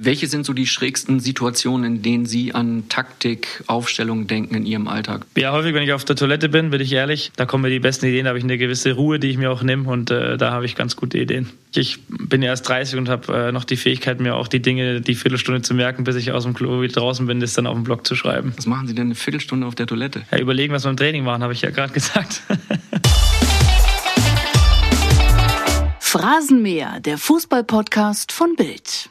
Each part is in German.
Welche sind so die schrägsten Situationen, in denen Sie an Taktik, Aufstellung denken in Ihrem Alltag? Ja, häufig, wenn ich auf der Toilette bin, bin ich ehrlich, da kommen mir die besten Ideen, da habe ich eine gewisse Ruhe, die ich mir auch nehme und äh, da habe ich ganz gute Ideen. Ich bin ja erst 30 und habe äh, noch die Fähigkeit, mir auch die Dinge, die Viertelstunde zu merken, bis ich aus dem Klo wieder draußen bin, das dann auf dem Blog zu schreiben. Was machen Sie denn eine Viertelstunde auf der Toilette? Ja, überlegen, was wir im Training machen, habe ich ja gerade gesagt. Phrasenmäher, der Fußballpodcast von Bild.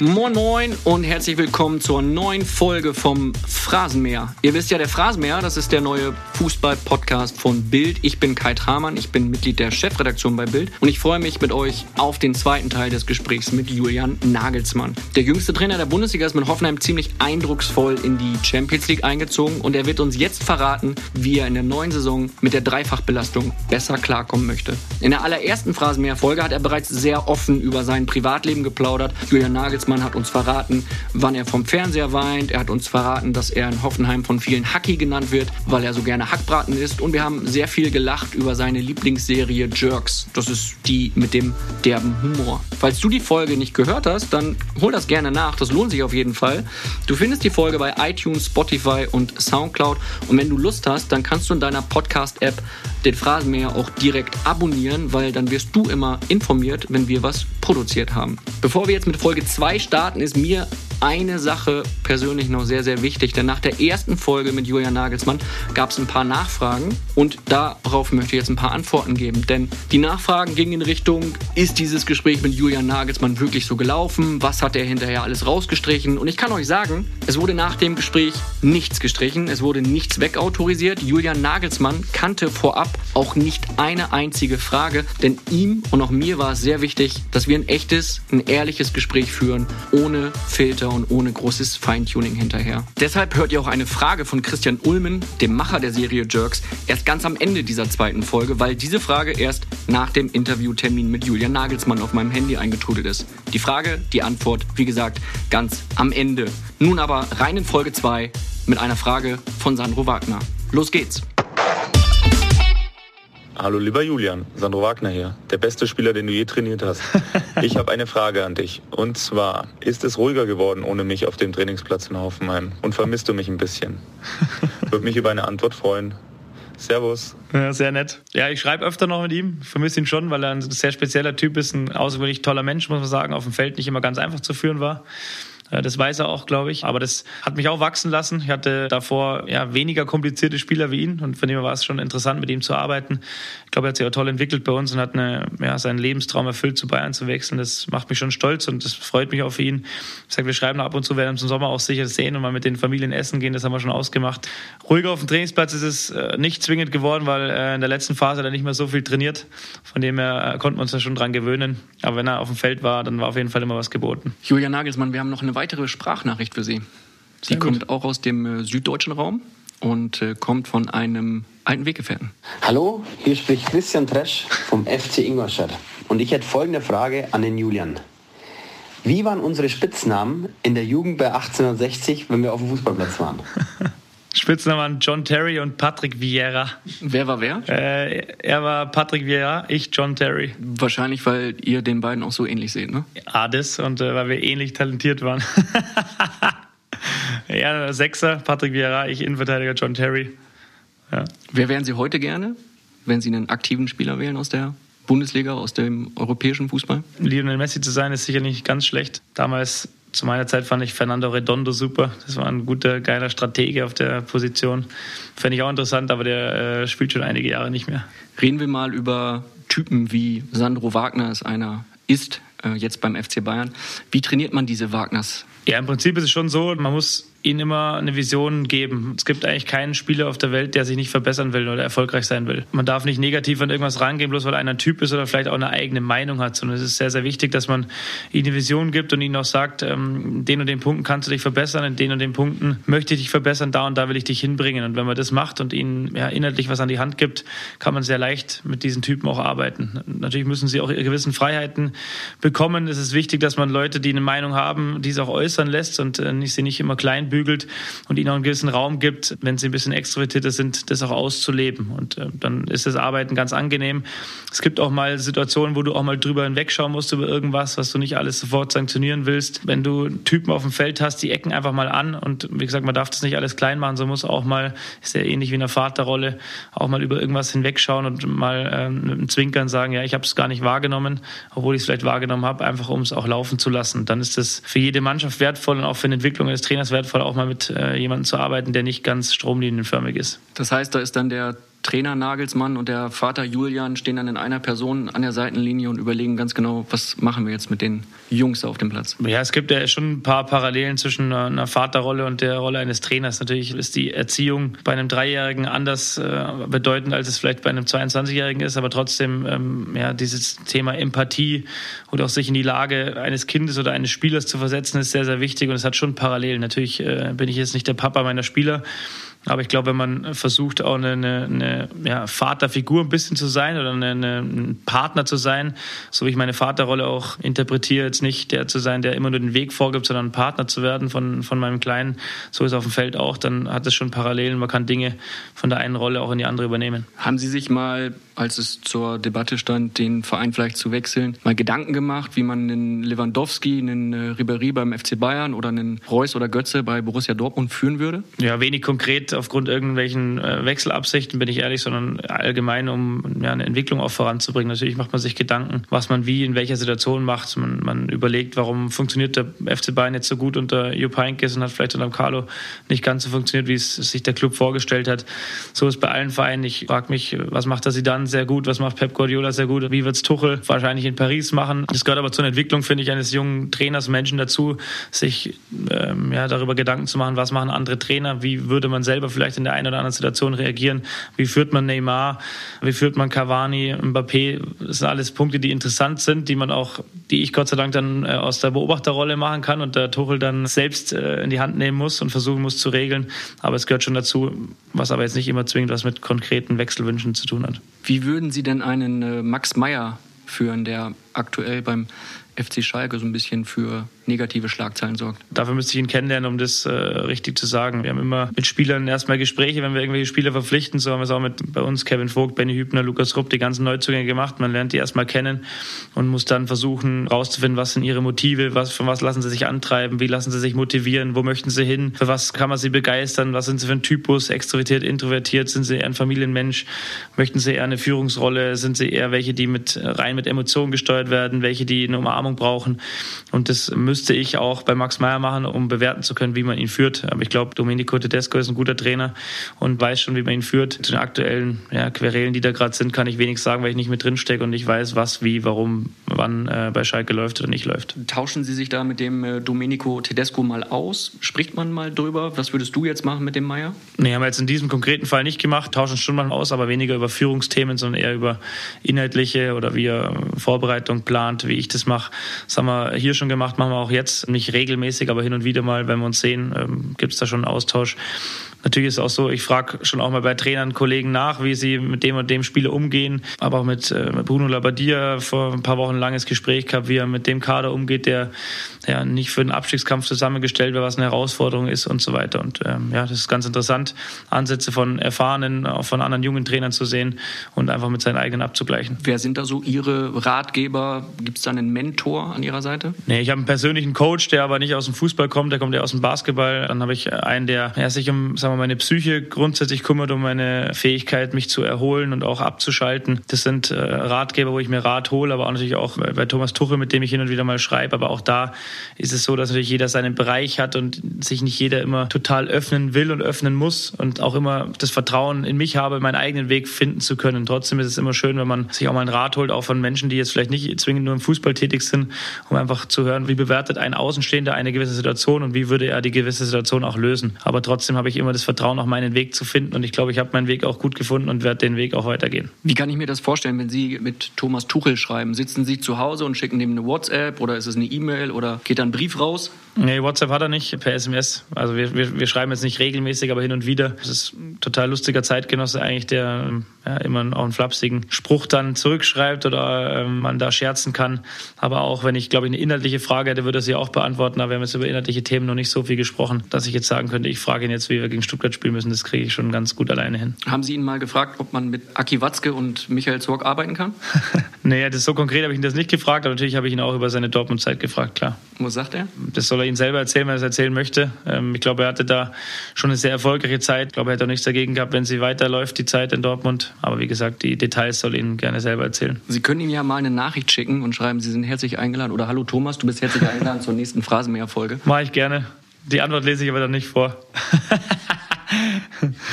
Moin Moin und herzlich willkommen zur neuen Folge vom Phrasenmäher. Ihr wisst ja, der Phrasenmäher, das ist der neue Fußball-Podcast von Bild. Ich bin Kai Tramann, ich bin Mitglied der Chefredaktion bei Bild und ich freue mich mit euch auf den zweiten Teil des Gesprächs mit Julian Nagelsmann. Der jüngste Trainer der Bundesliga ist mit Hoffenheim ziemlich eindrucksvoll in die Champions League eingezogen und er wird uns jetzt verraten, wie er in der neuen Saison mit der Dreifachbelastung besser klarkommen möchte. In der allerersten Phrasenmäher-Folge hat er bereits sehr offen über sein Privatleben geplaudert. Julian Nagelsmann Nagelsmann hat uns verraten, wann er vom Fernseher weint. Er hat uns verraten, dass er in Hoffenheim von vielen Hacki genannt wird, weil er so gerne Hackbraten isst. Und wir haben sehr viel gelacht über seine Lieblingsserie Jerks. Das ist die mit dem derben Humor. Falls du die Folge nicht gehört hast, dann hol das gerne nach. Das lohnt sich auf jeden Fall. Du findest die Folge bei iTunes, Spotify und Soundcloud. Und wenn du Lust hast, dann kannst du in deiner Podcast-App den Phrasenmäher auch direkt abonnieren, weil dann wirst du immer informiert, wenn wir was produziert haben. Bevor wir jetzt mit Folge 2 starten, ist mir eine Sache persönlich noch sehr, sehr wichtig. Denn nach der ersten Folge mit Julian Nagelsmann gab es ein paar Nachfragen und darauf möchte ich jetzt ein paar Antworten geben. Denn die Nachfragen gingen in Richtung, ist dieses Gespräch mit Julian Nagelsmann wirklich so gelaufen? Was hat er hinterher alles rausgestrichen? Und ich kann euch sagen, es wurde nach dem Gespräch nichts gestrichen, es wurde nichts wegautorisiert. Julian Nagelsmann kannte vorab auch nicht eine einzige Frage, denn ihm und auch mir war es sehr wichtig, dass wir ein echtes, ein ehrliches Gespräch führen, ohne Filter Filter und ohne großes Feintuning hinterher. Deshalb hört ihr auch eine Frage von Christian Ulmen, dem Macher der Serie Jerks, erst ganz am Ende dieser zweiten Folge, weil diese Frage erst nach dem Interviewtermin mit Julian Nagelsmann auf meinem Handy eingetrudelt ist. Die Frage, die Antwort, wie gesagt, ganz am Ende. Nun aber rein in Folge 2 mit einer Frage von Sandro Wagner. Los geht's! Hallo lieber Julian, Sandro Wagner hier, der beste Spieler, den du je trainiert hast. Ich habe eine Frage an dich. Und zwar, ist es ruhiger geworden ohne mich auf dem Trainingsplatz in Hoffenheim? Und vermisst du mich ein bisschen? Würde mich über eine Antwort freuen. Servus. Ja, sehr nett. Ja, ich schreibe öfter noch mit ihm, vermisse ihn schon, weil er ein sehr spezieller Typ ist, ein außergewöhnlich toller Mensch, muss man sagen, auf dem Feld nicht immer ganz einfach zu führen war. Äh, das weiß er auch, glaube ich. Aber das hat mich auch wachsen lassen. Ich hatte davor ja weniger komplizierte Spieler wie ihn und von dem war es schon interessant, mit ihm zu arbeiten. Ich glaube, er hat sich auch toll entwickelt bei uns und hat eine, ja, seinen Lebenstraum erfüllt, zu Bayern zu wechseln. Das macht mich schon stolz und das freut mich auch für ihn. Ich sage, wir schreiben ab und zu, werden uns im Sommer auch sicher sehen und mal mit den Familien essen gehen. Das haben wir schon ausgemacht. Ruhiger auf dem Trainingsplatz ist es äh, nicht zwingend geworden, weil äh, in der letzten Phase hat er nicht mehr so viel trainiert. Von dem her konnten wir uns da schon dran gewöhnen. Aber wenn er auf dem Feld war, dann war auf jeden Fall immer was geboten. Julian Nagelsmann, wir haben noch eine weitere Sprachnachricht für Sie. Sie Sehr kommt gut. auch aus dem äh, süddeutschen Raum und äh, kommt von einem alten Weggefährten. Hallo, hier spricht Christian Tresch vom FC Ingolstadt. Und ich hätte folgende Frage an den Julian. Wie waren unsere Spitznamen in der Jugend bei 1860, wenn wir auf dem Fußballplatz waren? Spitznamen John Terry und Patrick Vieira. Wer war wer? Äh, er war Patrick Vieira, ich John Terry. Wahrscheinlich, weil ihr den beiden auch so ähnlich seht, ne? Das und äh, weil wir ähnlich talentiert waren. er Sechser, Patrick Vieira, ich Innenverteidiger John Terry. Ja. Wer wären Sie heute gerne, wenn Sie einen aktiven Spieler wählen aus der Bundesliga, aus dem europäischen Fußball? Lionel Messi zu sein, ist sicher nicht ganz schlecht. Damals zu meiner Zeit fand ich Fernando Redondo super. Das war ein guter, geiler Stratege auf der Position. Fände ich auch interessant, aber der äh, spielt schon einige Jahre nicht mehr. Reden wir mal über Typen wie Sandro Wagner ist einer, ist äh, jetzt beim FC Bayern. Wie trainiert man diese Wagners? Ja, im Prinzip ist es schon so, man muss ihnen immer eine Vision geben. Es gibt eigentlich keinen Spieler auf der Welt, der sich nicht verbessern will oder erfolgreich sein will. Man darf nicht negativ an irgendwas rangehen, bloß weil einer ein Typ ist oder vielleicht auch eine eigene Meinung hat, sondern es ist sehr, sehr wichtig, dass man ihnen eine Vision gibt und ihnen auch sagt, ähm, in den und den Punkten kannst du dich verbessern, in den und den Punkten möchte ich dich verbessern, da und da will ich dich hinbringen. Und wenn man das macht und ihnen ja, inhaltlich was an die Hand gibt, kann man sehr leicht mit diesen Typen auch arbeiten. Natürlich müssen sie auch ihre gewissen Freiheiten bekommen. Es ist wichtig, dass man Leute, die eine Meinung haben, diese auch äußern lässt und äh, nicht, sie nicht immer klein einbügelt und ihnen auch einen gewissen Raum gibt, wenn sie ein bisschen extrovertierter sind, das auch auszuleben. Und äh, dann ist das Arbeiten ganz angenehm. Es gibt auch mal Situationen, wo du auch mal drüber hinwegschauen musst über irgendwas, was du nicht alles sofort sanktionieren willst. Wenn du Typen auf dem Feld hast, die ecken einfach mal an und wie gesagt, man darf das nicht alles klein machen, sondern muss auch mal, ist ja ähnlich wie in der Vaterrolle, auch mal über irgendwas hinwegschauen und mal ähm, mit einem Zwinkern sagen, ja, ich habe es gar nicht wahrgenommen, obwohl ich es vielleicht wahrgenommen habe, einfach um es auch laufen zu lassen. Dann ist das für jede Mannschaft wertvoll und auch für die Entwicklung des Trainers wertvoll, auch mal mit äh, jemandem zu arbeiten, der nicht ganz stromlinienförmig ist. Das heißt, da ist dann der Trainer Nagelsmann und der Vater Julian stehen dann in einer Person an der Seitenlinie und überlegen ganz genau, was machen wir jetzt mit den Jungs auf dem Platz. Ja, es gibt ja schon ein paar Parallelen zwischen einer Vaterrolle und der Rolle eines Trainers. Natürlich ist die Erziehung bei einem Dreijährigen anders äh, bedeutend, als es vielleicht bei einem 22-Jährigen ist, aber trotzdem, ähm, ja, dieses Thema Empathie oder auch sich in die Lage eines Kindes oder eines Spielers zu versetzen, ist sehr, sehr wichtig und es hat schon Parallelen. Natürlich äh, bin ich jetzt nicht der Papa meiner Spieler, aber ich glaube, wenn man versucht, auch eine, eine, eine ja, Vaterfigur ein bisschen zu sein oder eine, ein Partner zu sein, so wie ich meine Vaterrolle auch interpretiere, jetzt nicht der zu sein, der immer nur den Weg vorgibt, sondern ein Partner zu werden von, von meinem Kleinen, so ist es auf dem Feld auch, dann hat es schon Parallelen. Man kann Dinge von der einen Rolle auch in die andere übernehmen. Haben Sie sich mal als es zur Debatte stand, den Verein vielleicht zu wechseln, mal Gedanken gemacht, wie man einen Lewandowski, einen äh, Ribéry beim FC Bayern oder einen Reus oder Götze bei Borussia Dortmund führen würde? Ja, wenig konkret aufgrund irgendwelchen äh, Wechselabsichten, bin ich ehrlich, sondern allgemein, um ja, eine Entwicklung auch voranzubringen. Natürlich macht man sich Gedanken, was man wie in welcher Situation macht. Man, man überlegt, warum funktioniert der FC Bayern jetzt so gut unter Jupp Heynckes und hat vielleicht unter Carlo nicht ganz so funktioniert, wie es sich der Club vorgestellt hat. So ist bei allen Vereinen. Ich frage mich, was macht er sie dann? Sehr gut, was macht Pep Guardiola sehr gut, wie wird es Tuchel wahrscheinlich in Paris machen. Das gehört aber zur Entwicklung, finde ich, eines jungen Trainers, Menschen dazu, sich ähm, ja, darüber Gedanken zu machen, was machen andere Trainer, wie würde man selber vielleicht in der einen oder anderen Situation reagieren, wie führt man Neymar, wie führt man Cavani, Mbappé, das sind alles Punkte, die interessant sind, die man auch, die ich Gott sei Dank dann äh, aus der Beobachterrolle machen kann und der Tuchel dann selbst äh, in die Hand nehmen muss und versuchen muss zu regeln. Aber es gehört schon dazu, was aber jetzt nicht immer zwingend was mit konkreten Wechselwünschen zu tun hat. Wie würden Sie denn einen äh, Max Meyer führen, der aktuell beim FC Schalke so ein bisschen für negative Schlagzeilen sorgt. Dafür müsste ich ihn kennenlernen, um das äh, richtig zu sagen. Wir haben immer mit Spielern erstmal Gespräche, wenn wir irgendwelche Spieler verpflichten. So haben wir es auch mit bei uns Kevin Vogt, Benny Hübner, Lukas Rupp, die ganzen Neuzugänge gemacht. Man lernt die erstmal kennen und muss dann versuchen rauszufinden, was sind ihre Motive, was, von was lassen sie sich antreiben, wie lassen sie sich motivieren, wo möchten sie hin, für was kann man sie begeistern, was sind sie für ein Typus, extrovertiert, introvertiert, sind sie eher ein Familienmensch, möchten sie eher eine Führungsrolle, sind sie eher welche, die mit rein mit Emotionen gesteuert werden, welche, die eine Umarmung brauchen. Und das müssen müsste ich auch bei Max Meyer machen, um bewerten zu können, wie man ihn führt. Aber ich glaube, Domenico Tedesco ist ein guter Trainer und weiß schon, wie man ihn führt. Zu den aktuellen ja, Querelen, die da gerade sind, kann ich wenig sagen, weil ich nicht mit drin stecke und nicht weiß, was, wie, warum, wann äh, bei Schalke läuft oder nicht läuft. Tauschen Sie sich da mit dem äh, Domenico Tedesco mal aus? Spricht man mal drüber? Was würdest du jetzt machen mit dem Meyer? Nee, haben wir jetzt in diesem konkreten Fall nicht gemacht, tauschen schon mal aus, aber weniger über Führungsthemen, sondern eher über inhaltliche oder wie er Vorbereitung plant, wie ich das mache. Das haben wir hier schon gemacht, machen wir auch auch jetzt, nicht regelmäßig, aber hin und wieder mal, wenn wir uns sehen, ähm, gibt es da schon einen Austausch. Natürlich ist es auch so, ich frage schon auch mal bei Trainern, Kollegen nach, wie sie mit dem und dem Spieler umgehen. Aber auch mit, äh, Bruno Labbadia vor ein paar Wochen ein langes Gespräch gehabt, wie er mit dem Kader umgeht, der ja nicht für den Abstiegskampf zusammengestellt wird, was eine Herausforderung ist und so weiter. Und ähm, ja, das ist ganz interessant, Ansätze von erfahrenen, auch von anderen jungen Trainern zu sehen und einfach mit seinen eigenen abzugleichen. Wer sind da so Ihre Ratgeber? Gibt es da einen Mentor an Ihrer Seite? Nee, ich habe einen persönlichen Coach, der aber nicht aus dem Fußball kommt, der kommt ja aus dem Basketball. Dann habe ich einen, der ja, sich um, sagen wir, meine Psyche grundsätzlich kümmert, um meine Fähigkeit, mich zu erholen und auch abzuschalten. Das sind äh, Ratgeber, wo ich mir Rat hole, aber auch natürlich auch bei Thomas Tuchel, mit dem ich hin und wieder mal schreibe. Aber auch da ist es so, dass natürlich jeder seinen Bereich hat und sich nicht jeder immer total öffnen will und öffnen muss und auch immer das Vertrauen in mich habe, meinen eigenen Weg finden zu können. Trotzdem ist es immer schön, wenn man sich auch mal einen Rat holt, auch von Menschen, die jetzt vielleicht nicht zwingend nur im Fußball tätig sind, um einfach zu hören, wie bewertet ein Außenstehender eine gewisse Situation und wie würde er die gewisse Situation auch lösen. Aber trotzdem habe ich immer das Vertrauen, auch meinen Weg zu finden. Und ich glaube, ich habe meinen Weg auch gut gefunden und werde den Weg auch weitergehen. Wie kann ich mir das vorstellen, wenn Sie mit Thomas Tuchel schreiben? Sitzen Sie zu Hause und schicken ihm eine WhatsApp oder ist es eine E-Mail oder geht da ein Brief raus? Nee, WhatsApp hat er nicht, per SMS. Also wir, wir, wir schreiben jetzt nicht regelmäßig, aber hin und wieder. Das ist ein total lustiger Zeitgenosse eigentlich, der ja, immer auch einen flapsigen Spruch dann zurückschreibt oder ähm, man da scherzen kann. Aber auch wenn ich, glaube ich, eine inhaltliche Frage hätte, würde er sie auch beantworten. Aber wir haben jetzt über inhaltliche Themen noch nicht so viel gesprochen, dass ich jetzt sagen könnte, ich frage ihn jetzt, wie wir gegen Stuttgart spielen müssen. Das kriege ich schon ganz gut alleine hin. Haben Sie ihn mal gefragt, ob man mit Aki Watzke und Michael Zorg arbeiten kann? naja, das ist so konkret habe ich ihn das nicht gefragt, aber natürlich habe ich ihn auch über seine Dortmund-Zeit gefragt, klar. Was sagt er? Das soll er ihn selber erzählen, wenn er es erzählen möchte. Ähm, ich glaube, er hatte da schon eine sehr erfolgreiche Zeit. Ich glaube, er hätte auch nichts dagegen gehabt, wenn sie weiterläuft, die Zeit in Dortmund. Aber wie gesagt, die Details soll er Ihnen gerne selber erzählen. Sie können ihm ja mal eine Nachricht schicken und schreiben, Sie sind herzlich eingeladen. Oder Hallo Thomas, du bist herzlich eingeladen zur nächsten Phrasenmäher-Folge. Mache ich gerne. Die Antwort lese ich aber dann nicht vor.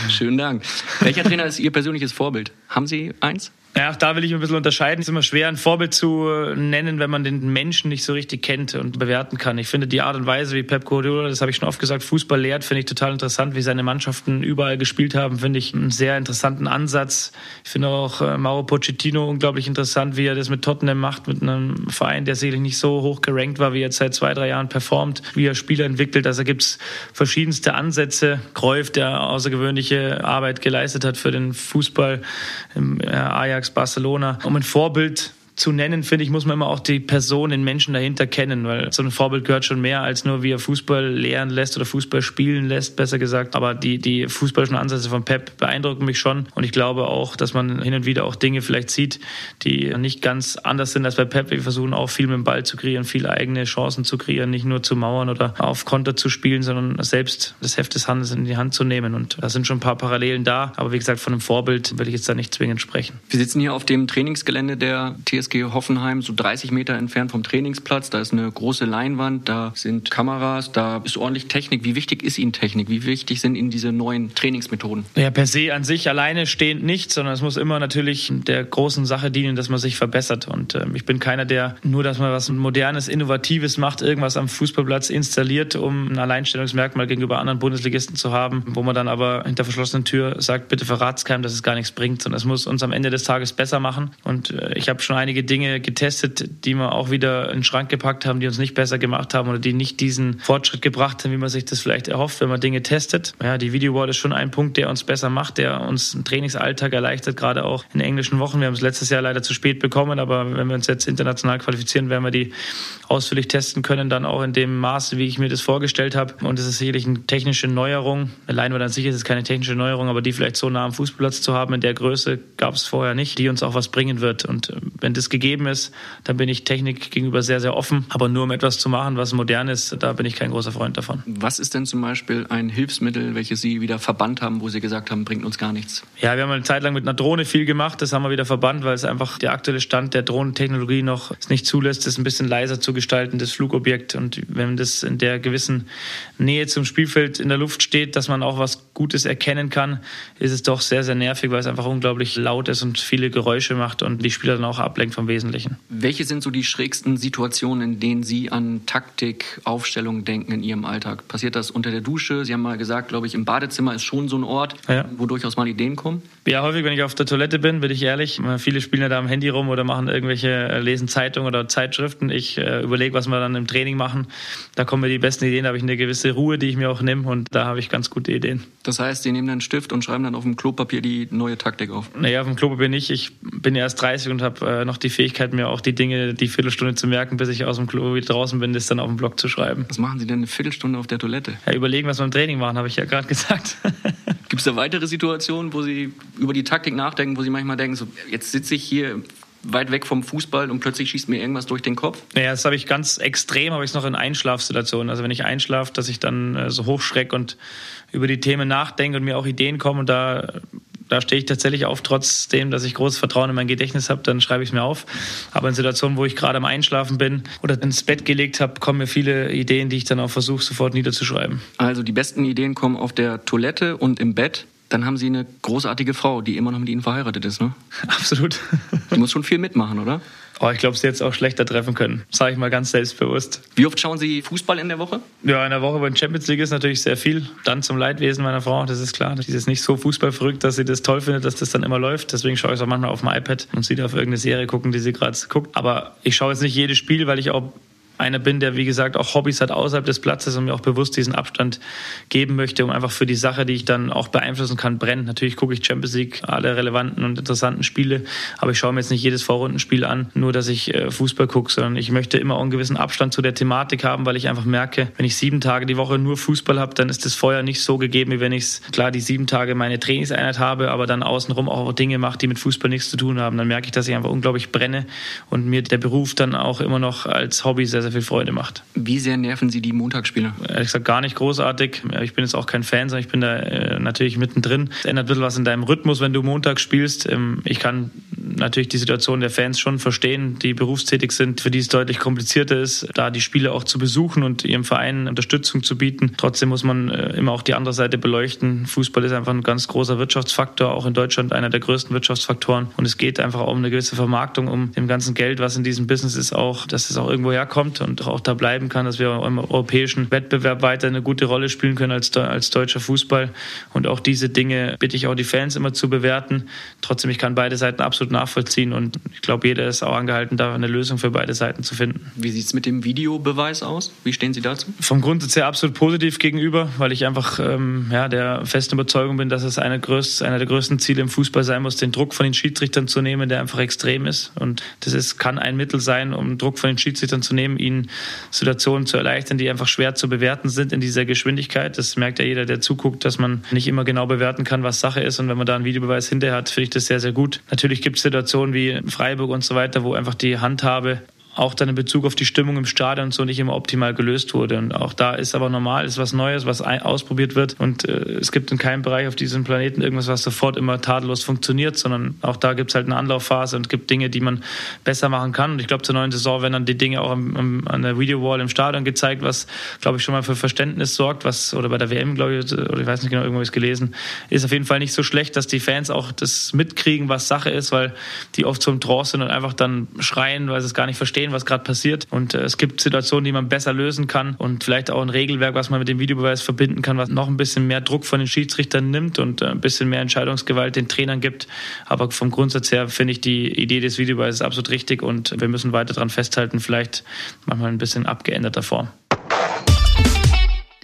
Schönen Dank. Welcher Trainer ist Ihr persönliches Vorbild? Haben Sie eins? Ja, da will ich ein bisschen unterscheiden. Es ist immer schwer, ein Vorbild zu nennen, wenn man den Menschen nicht so richtig kennt und bewerten kann. Ich finde die Art und Weise, wie Pep Guardiola, das habe ich schon oft gesagt, Fußball lehrt, finde ich total interessant. Wie seine Mannschaften überall gespielt haben, finde ich einen sehr interessanten Ansatz. Ich finde auch äh, Mauro Pochettino unglaublich interessant, wie er das mit Tottenham macht, mit einem Verein, der sicherlich nicht so hoch gerankt war, wie er seit zwei, drei Jahren performt, wie er Spieler entwickelt. Also gibt es verschiedenste Ansätze. Kreuf, der außergewöhnliche Arbeit geleistet hat für den Fußball im äh, Ajax Ajax, Barcelona, um ein Vorbild zu nennen, finde ich, muss man immer auch die Person, den Menschen dahinter kennen, weil so ein Vorbild gehört schon mehr als nur, wie er Fußball lehren lässt oder Fußball spielen lässt, besser gesagt. Aber die, die fußballischen Ansätze von Pep beeindrucken mich schon. Und ich glaube auch, dass man hin und wieder auch Dinge vielleicht sieht, die nicht ganz anders sind als bei Pep. Wir versuchen auch viel mit dem Ball zu kreieren, viel eigene Chancen zu kreieren, nicht nur zu mauern oder auf Konter zu spielen, sondern selbst das Heft des Handels in die Hand zu nehmen. Und da sind schon ein paar Parallelen da. Aber wie gesagt, von einem Vorbild will ich jetzt da nicht zwingend sprechen. Wir sitzen hier auf dem Trainingsgelände der TSG TSG Hoffenheim, so 30 Meter entfernt vom Trainingsplatz. Da ist eine große Leinwand, da sind Kameras, da ist ordentlich Technik. Wie wichtig ist Ihnen Technik? Wie wichtig sind Ihnen diese neuen Trainingsmethoden? Ja, per se an sich alleine stehend nicht, sondern es muss immer natürlich der großen Sache dienen, dass man sich verbessert. Und äh, ich bin keiner, der nur, dass man was Modernes, Innovatives macht, irgendwas am Fußballplatz installiert, um ein Alleinstellungsmerkmal gegenüber anderen Bundesligisten zu haben, wo man dann aber hinter verschlossenen Tür sagt, bitte verrat's keinem, dass es gar nichts bringt, sondern es muss uns am Ende des Tages besser machen. Und äh, ich habe schon einige einige Dinge getestet, die wir auch wieder in den Schrank gepackt haben, die uns nicht besser gemacht haben oder die nicht diesen Fortschritt gebracht haben, wie man sich das vielleicht erhofft, wenn man Dinge testet. Ja, die Video Wall ist schon ein Punkt, der uns besser macht, der uns einen Trainingsalltag erleichtert, gerade auch in englischen Wochen. Wir haben es letztes Jahr leider zu spät bekommen, aber wenn wir uns jetzt international qualifizieren, werden wir die ausführlich testen können, dann auch in dem Maße, wie ich mir das vorgestellt habe. Und es ist sicherlich eine technische Neuerung. Allein war dann sicher, es ist keine technische Neuerung, aber die vielleicht so nah am Fußballplatz zu haben, in der Größe gab es vorher nicht, die uns auch was bringen wird. Und wenn das gegeben ist, dann bin ich Technik gegenüber sehr, sehr offen. Aber nur um etwas zu machen, was modern ist, da bin ich kein großer Freund davon. Was ist denn zum Beispiel ein Hilfsmittel, welches Sie wieder verbannt haben, wo Sie gesagt haben, bringt uns gar nichts? Ja, wir haben eine Zeit lang mit einer Drohne viel gemacht. Das haben wir wieder verbannt, weil es einfach der aktuelle Stand der Drohnentechnologie noch nicht zulässt, das ein bisschen leiser zu gestalten, das Flugobjekt. Und wenn das in der gewissen Nähe zum Spielfeld in der Luft steht, dass man auch was Gutes erkennen kann, ist es doch sehr, sehr nervig, weil es einfach unglaublich laut ist und viele Geräusche macht und die Spieler dann auch ablenkt vom Wesentlichen. Welche sind so die schrägsten Situationen, in denen Sie an Taktik, Aufstellung denken in Ihrem Alltag? Passiert das unter der Dusche? Sie haben mal gesagt, glaube ich, im Badezimmer ist schon so ein Ort, ja. wo durchaus mal Ideen kommen. Ja, häufig, wenn ich auf der Toilette bin, bin ich ehrlich. Viele spielen ja da am Handy rum oder machen irgendwelche, äh, lesen Zeitungen oder Zeitschriften. Ich äh, überlege, was wir dann im Training machen. Da kommen mir die besten Ideen, da habe ich eine gewisse Ruhe, die ich mir auch nehme und da habe ich ganz gute Ideen. Das heißt, Sie nehmen dann einen Stift und schreiben dann auf dem Klopapier die neue Taktik auf? Naja, auf dem Klopapier nicht. Ich bin erst 30 und habe äh, noch die Fähigkeit, mir auch die Dinge, die Viertelstunde zu merken, bis ich aus dem Klo wieder draußen bin, das dann auf dem Blog zu schreiben. Was machen Sie denn eine Viertelstunde auf der Toilette? Ja, überlegen, was wir im Training machen, habe ich ja gerade gesagt. Gibt es da weitere Situationen, wo Sie über die Taktik nachdenken, wo Sie manchmal denken, so, jetzt sitze ich hier weit weg vom Fußball und plötzlich schießt mir irgendwas durch den Kopf? Naja, das habe ich ganz extrem, habe ich es noch in Einschlafsituationen. Also wenn ich einschlafe, dass ich dann äh, so hochschrecke und über die Themen nachdenke und mir auch Ideen kommen und da da stehe ich tatsächlich auf, trotzdem, dass ich großes Vertrauen in mein Gedächtnis habe, dann schreibe ich es mir auf. Aber in Situationen, wo ich gerade am Einschlafen bin oder ins Bett gelegt habe, kommen mir viele Ideen, die ich dann auch versuche, sofort niederzuschreiben. Also die besten Ideen kommen auf der Toilette und im Bett. Dann haben Sie eine großartige Frau, die immer noch mit Ihnen verheiratet ist, ne? Absolut. Die muss schon viel mitmachen, oder? Oh, ich glaube, sie hätte es auch schlechter treffen können. Sage ich mal ganz selbstbewusst. Wie oft schauen Sie Fußball in der Woche? Ja, in der Woche bei der Champions League ist natürlich sehr viel. Dann zum Leidwesen meiner Frau, das ist klar. Sie ist nicht so fußballverrückt, dass sie das toll findet, dass das dann immer läuft. Deswegen schaue ich es auch manchmal auf dem iPad und sie darf irgendeine Serie gucken, die sie gerade guckt. Aber ich schaue jetzt nicht jedes Spiel, weil ich auch einer bin, der wie gesagt auch Hobbys hat außerhalb des Platzes und mir auch bewusst diesen Abstand geben möchte, um einfach für die Sache, die ich dann auch beeinflussen kann, brennen. Natürlich gucke ich Champions League, alle relevanten und interessanten Spiele, aber ich schaue mir jetzt nicht jedes Vorrundenspiel an, nur dass ich äh, Fußball gucke, sondern ich möchte immer auch einen gewissen Abstand zu der Thematik haben, weil ich einfach merke, wenn ich sieben Tage die Woche nur Fußball habe, dann ist das Feuer nicht so gegeben, wie wenn ich es, klar, die sieben Tage meine Trainingseinheit habe, aber dann außenrum auch Dinge mache, die mit Fußball nichts zu tun haben. Dann merke ich, dass ich einfach unglaublich brenne und mir der Beruf dann auch immer noch als Hobby sehr, sehr viel Freude macht. Wie sehr nerven Sie die Montagsspiele? Ehrlich gesagt gar nicht großartig. Ich bin jetzt auch kein Fan, sondern ich bin da äh, natürlich mittendrin. Es ändert ein bisschen was in deinem Rhythmus, wenn du Montag spielst. Ähm, ich kann natürlich die Situation der Fans schon verstehen, die berufstätig sind, für die es deutlich komplizierter ist, da die Spiele auch zu besuchen und ihrem Verein Unterstützung zu bieten. Trotzdem muss man äh, immer auch die andere Seite beleuchten. Fußball ist einfach ein ganz großer Wirtschaftsfaktor, auch in Deutschland einer der größten Wirtschaftsfaktoren. Und es geht einfach um eine gewisse Vermarktung, um dem ganzen Geld, was in diesem Business ist, auch, dass es auch irgendwo herkommt und auch da bleiben kann, dass wir im europäischen Wettbewerb weiter eine gute Rolle spielen können als, als deutscher Fußball. Und auch diese Dinge bitte ich auch die Fans immer zu bewerten. Trotzdem, ich kann beide Seiten absolut nachvollziehen und ich glaube, jeder ist auch angehalten, da eine Lösung für beide Seiten zu finden. Wie sieht es mit dem Videobeweis aus? Wie stehen Sie dazu? Vom Grundsatz her absolut positiv gegenüber, weil ich einfach ähm, ja, der festen Überzeugung bin, dass es eine größt, einer der größten Ziele im Fußball sein muss, den Druck von den Schiedsrichtern zu nehmen, der einfach extrem ist. Und das ist, kann ein Mittel sein, um Druck von den Schiedsrichtern zu nehmen, ihnen Situationen zu erleichtern, die einfach schwer zu bewerten sind in dieser Geschwindigkeit. Das merkt ja jeder, der zuguckt, dass man nicht immer genau bewerten kann, was Sache ist. Und wenn man da einen Videobeweis hinterher hat, finde ich das sehr, sehr gut. Natürlich gibt es Situationen wie Freiburg und so weiter, wo einfach die Handhabe auch dann in Bezug auf die Stimmung im Stadion so nicht immer optimal gelöst wurde. Und auch da ist aber normal, ist was Neues, was ausprobiert wird. Und äh, es gibt in keinem Bereich auf diesem Planeten irgendwas, was sofort immer tadellos funktioniert, sondern auch da gibt es halt eine Anlaufphase und gibt Dinge, die man besser machen kann. Und ich glaube, zur neuen Saison werden dann die Dinge auch am, am, an der Video-Wall im Stadion gezeigt, was, glaube ich, schon mal für Verständnis sorgt, was, oder bei der WM, glaube ich, oder ich weiß nicht genau, irgendwo ist gelesen, ist auf jeden Fall nicht so schlecht, dass die Fans auch das mitkriegen, was Sache ist, weil die oft zum Trance sind und einfach dann schreien, weil sie es gar nicht verstehen, was gerade passiert. Und äh, es gibt Situationen, die man besser lösen kann und vielleicht auch ein Regelwerk, was man mit dem Videobeweis verbinden kann, was noch ein bisschen mehr Druck von den Schiedsrichtern nimmt und äh, ein bisschen mehr Entscheidungsgewalt den Trainern gibt. Aber vom Grundsatz her finde ich die Idee des Videobeweises absolut richtig und wir müssen weiter daran festhalten, vielleicht manchmal ein bisschen abgeänderter Form.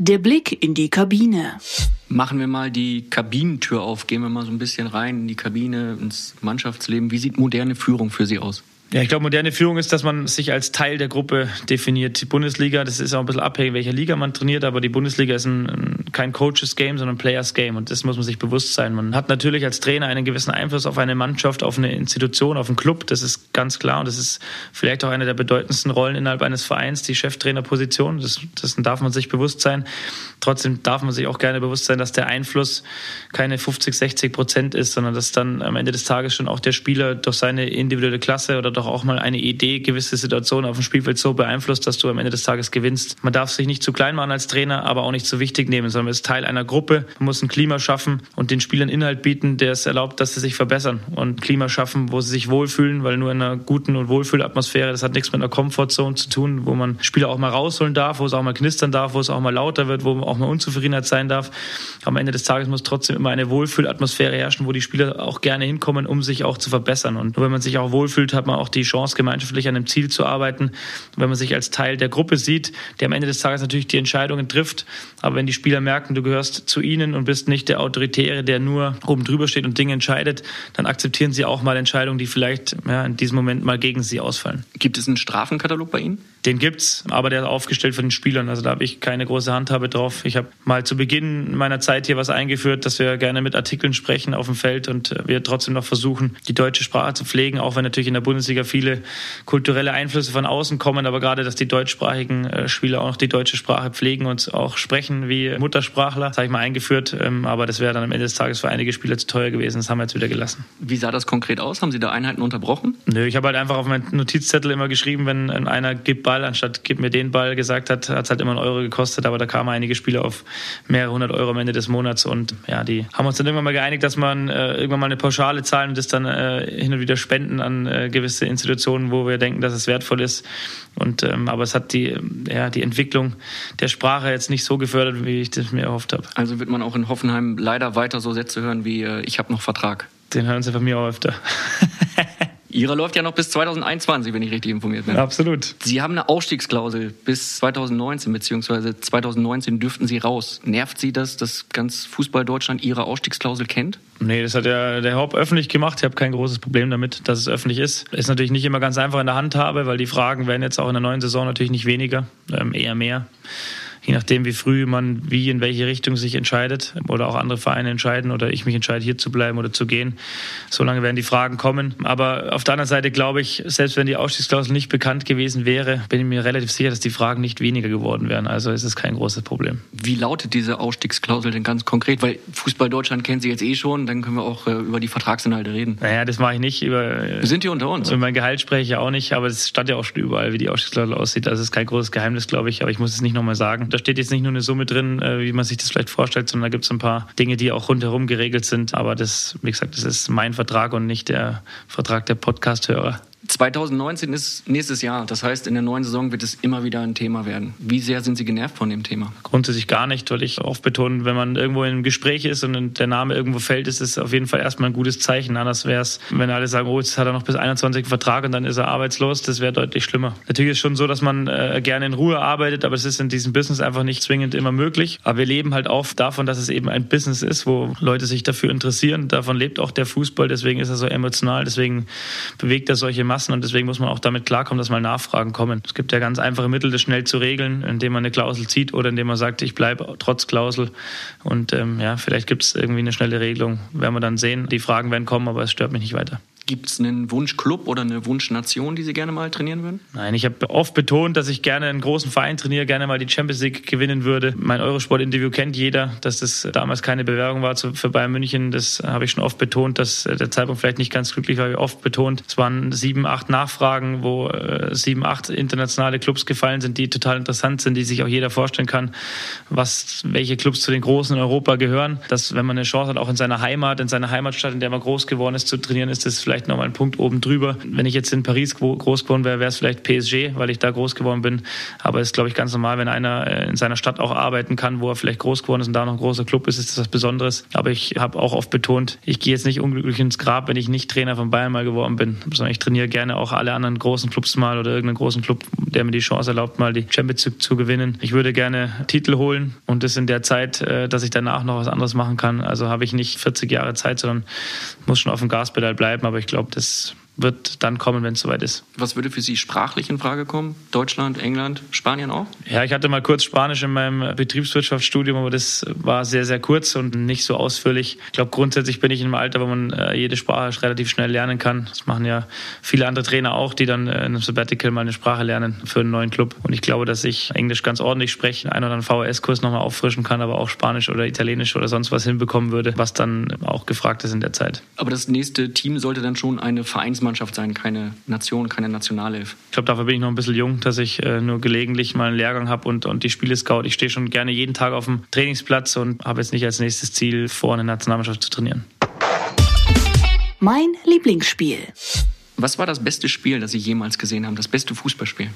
Der Blick in die Kabine. Machen wir mal die Kabinentür auf, gehen wir mal so ein bisschen rein in die Kabine, ins Mannschaftsleben. Wie sieht moderne Führung für Sie aus? Ja, ich glaube, moderne Führung ist, dass man sich als Teil der Gruppe definiert. Die Bundesliga, das ist auch ein bisschen abhängig, welcher Liga man trainiert, aber die Bundesliga ist ein, kein Coaches Game, sondern ein Players Game und das muss man sich bewusst sein. Man hat natürlich als Trainer einen gewissen Einfluss auf eine Mannschaft, auf eine Institution, auf einen Club, das ist ganz klar und das ist vielleicht auch eine der bedeutendsten Rollen innerhalb eines Vereins, die Cheftrainerposition. Das, das darf man sich bewusst sein. Trotzdem darf man sich auch gerne bewusst sein, dass der Einfluss keine 50, 60 Prozent ist, sondern dass dann am Ende des Tages schon auch der Spieler durch seine individuelle Klasse oder doch auch mal eine Idee gewisse Situationen auf dem Spielfeld so beeinflusst, dass du am Ende des Tages gewinnst. Man darf sich nicht zu klein machen als Trainer, aber auch nicht zu wichtig nehmen, sondern man ist Teil einer Gruppe. Man muss ein Klima schaffen und den Spielern Inhalt bieten, der es erlaubt, dass sie sich verbessern und Klima schaffen, wo sie sich wohlfühlen, weil nur in einer guten und Wohlfühlatmosphäre, das hat nichts mit einer Comfortzone zu tun, wo man Spieler auch mal rausholen darf, wo es auch mal knistern darf, wo es auch mal lauter wird, wo auch mal Unzufriedenheit sein darf. Am Ende des Tages muss trotzdem immer eine Wohlfühlatmosphäre herrschen, wo die Spieler auch gerne hinkommen, um sich auch zu verbessern. Und wenn man sich auch wohlfühlt, hat man auch die Chance, gemeinschaftlich an einem Ziel zu arbeiten. wenn man sich als Teil der Gruppe sieht, der am Ende des Tages natürlich die Entscheidungen trifft, aber wenn die Spieler merken, du gehörst zu ihnen und bist nicht der Autoritäre, der nur oben drüber steht und Dinge entscheidet, dann akzeptieren sie auch mal Entscheidungen, die vielleicht ja, in diesem Moment mal gegen sie ausfallen. Gibt es einen Strafenkatalog bei Ihnen? Den gibt's, aber der ist aufgestellt von den Spielern. Also da habe ich keine große Handhabe drauf. Ich habe mal zu Beginn meiner Zeit hier was eingeführt, dass wir gerne mit Artikeln sprechen auf dem Feld und wir trotzdem noch versuchen, die deutsche Sprache zu pflegen, auch wenn natürlich in der Bundesliga viele kulturelle Einflüsse von außen kommen, aber gerade, dass die deutschsprachigen äh, Spieler auch noch die deutsche Sprache pflegen und auch sprechen wie Muttersprachler, das habe ich mal eingeführt, ähm, aber das wäre dann am Ende des Tages für einige Spieler zu teuer gewesen. Das haben wir jetzt wieder gelassen. Wie sah das konkret aus? Haben Sie da Einheiten unterbrochen? Nö, ich habe halt einfach auf meinen Notizzettel immer geschrieben, wenn einer gibt Ball, anstatt gib mir den Ball gesagt hat, hat es halt immer einen Euro gekostet, aber da kamen einige Spieler auf mehrere hundert Euro am Ende des Monats und ja, die haben uns dann irgendwann mal geeinigt, dass man äh, irgendwann mal eine Pauschale zahlen und das dann äh, hin und wieder spenden an äh, gewisse Institutionen, wo wir denken, dass es wertvoll ist. Und ähm, aber es hat die, ja, die Entwicklung der Sprache jetzt nicht so gefördert, wie ich das mir erhofft habe. Also wird man auch in Hoffenheim leider weiter so Sätze hören wie äh, ich habe noch Vertrag. Den hören sie von mir auch öfter. Ihrer läuft ja noch bis 2021, wenn ich richtig informiert bin. Absolut. Sie haben eine Ausstiegsklausel bis 2019, beziehungsweise 2019 dürften Sie raus. Nervt Sie das, dass ganz Fußball Deutschland Ihre Ausstiegsklausel kennt? Nee, das hat ja der Haupt öffentlich gemacht. Ich habe kein großes Problem damit, dass es öffentlich ist. Ist natürlich nicht immer ganz einfach in der Handhabe, weil die Fragen werden jetzt auch in der neuen Saison natürlich nicht weniger, ähm, eher mehr je nachdem, wie früh man wie in welche Richtung sich entscheidet oder auch andere Vereine entscheiden oder ich mich entscheide, hier zu bleiben oder zu gehen. Solange werden die Fragen kommen. Aber auf der anderen Seite glaube ich, selbst wenn die Ausstiegsklausel nicht bekannt gewesen wäre, bin ich mir relativ sicher, dass die Fragen nicht weniger geworden wären. Also ist es kein großes Problem. Wie lautet diese Ausstiegsklausel denn ganz konkret? Weil Fußball Deutschland kennt sie jetzt eh schon, dann können wir auch äh, über die Vertragsinhalte reden. Naja, das mache ich nicht. Über, wir sind hier unter uns. Über mein Gehalt spreche ich ja auch nicht, aber es stand ja auch schon überall, wie die Ausstiegsklausel aussieht. Das ist kein großes Geheimnis, glaube ich, aber ich muss es nicht nochmal sagen da steht jetzt nicht nur eine Summe drin, äh, wie man sich das vielleicht vorstellt, sondern da gibt es ein paar Dinge, die auch rundherum geregelt sind. Aber das, wie gesagt, das ist mein Vertrag und nicht der Vertrag der Podcast-Hörer. 2019 ist nächstes Jahr. Das heißt, in der neuen Saison wird es immer wieder ein Thema werden. Wie sehr sind Sie genervt von dem Thema? Grundsätzlich gar nicht, weil ich oft betone, wenn man irgendwo in einem Gespräch ist und der Name irgendwo fällt, ist es auf jeden Fall erstmal ein gutes Zeichen. Anders wäre es, wenn alle sagen, oh, jetzt hat er noch bis 21 einen Vertrag und dann ist er arbeitslos. Das wäre deutlich schlimmer. Natürlich ist es schon so, dass man äh, gerne in Ruhe arbeitet, aber es ist in diesem Business einfach nicht zwingend immer möglich. Aber wir leben halt auch davon, dass es eben ein Business ist, wo Leute sich dafür interessieren. Davon lebt auch der Fußball. Deswegen ist er so emotional. Deswegen bewegt er solche Massen und deswegen muss man auch damit klarkommen, dass mal Nachfragen kommen. Es gibt ja ganz einfache Mittel, das schnell zu regeln, indem man eine Klausel zieht oder indem man sagt, ich bleibe trotz Klausel. Und ähm, ja, vielleicht gibt es irgendwie eine schnelle Regelung. Werden wir dann sehen. Die Fragen werden kommen, aber es stört mich nicht weiter. Gibt es einen Wunschclub oder eine Wunschnation, die Sie gerne mal trainieren würden? Nein, ich habe oft betont, dass ich gerne einen großen Verein trainiere, gerne mal die Champions League gewinnen würde. Mein Eurosport-Interview kennt jeder, dass das damals keine Bewerbung war für Bayern München. Das habe ich schon oft betont, dass der Zeitpunkt vielleicht nicht ganz glücklich war, wie oft betont. Es waren sieben, acht Nachfragen, wo äh, sieben, acht internationale Clubs gefallen sind, die total interessant sind, die sich auch jeder vorstellen kann, was, welche Clubs zu den Großen in Europa gehören. Dass, wenn man eine Chance hat, auch in seiner Heimat, in seiner Heimatstadt, in der man groß geworden ist, zu trainieren, ist das vielleicht nochmal ein Punkt oben drüber. Wenn ich jetzt in Paris groß geworden wäre, wäre es vielleicht PSG, weil ich da groß geworden bin. Aber es ist, glaube ich, ganz normal, wenn einer äh, in seiner Stadt auch arbeiten kann, wo er vielleicht groß geworden ist und da noch ein großer Club ist, ist das was Besonderes. Aber ich habe auch oft betont, ich gehe jetzt nicht unglücklich ins Grab, wenn ich nicht Trainer von Bayern mal geworden bin, sondern ich trainiere gerne auch alle anderen großen Clubs mal oder irgendeinen großen Club, der mir die Chance erlaubt, mal die Champions League zu gewinnen. Ich würde gerne Titel holen und das in der Zeit, äh, dass ich danach noch was anderes machen kann. Also habe ich nicht 40 Jahre Zeit, sondern muss schon auf dem Gaspedal bleiben. Aber ich glaube, das wird dann kommen, wenn es soweit ist. Was würde für Sie sprachlich in Frage kommen? Deutschland, England, Spanien auch? Ja, ich hatte mal kurz Spanisch in meinem Betriebswirtschaftsstudium, aber das war sehr, sehr kurz und nicht so ausführlich. Ich glaube, grundsätzlich bin ich in einem Alter, wo man äh, jede Sprache relativ schnell lernen kann. Das machen ja viele andere Trainer auch, die dann in einem Sabbatical mal eine Sprache lernen für einen neuen Club. Und ich glaube, dass ich Englisch ganz ordentlich spreche, einen oder anderen VHS-Kurs nochmal auffrischen kann, aber auch Spanisch oder Italienisch oder sonst was hinbekommen würde, was dann auch gefragt ist in der Zeit. Aber das nächste Team sollte dann schon eine Vereinsmannschaft Mannschaft sein, keine Nation, keine Nationalelf. Ich glaube, dafür bin ich noch ein bisschen jung, dass ich äh, nur gelegentlich mal einen Lehrgang habe und, und die Spiele scout. Ich stehe schon gerne jeden Tag auf dem Trainingsplatz und habe jetzt nicht als nächstes Ziel vor, eine Nationalmannschaft zu trainieren. Mein Lieblingsspiel. Was war das beste Spiel, das Sie jemals gesehen haben? Das beste Fußballspiel?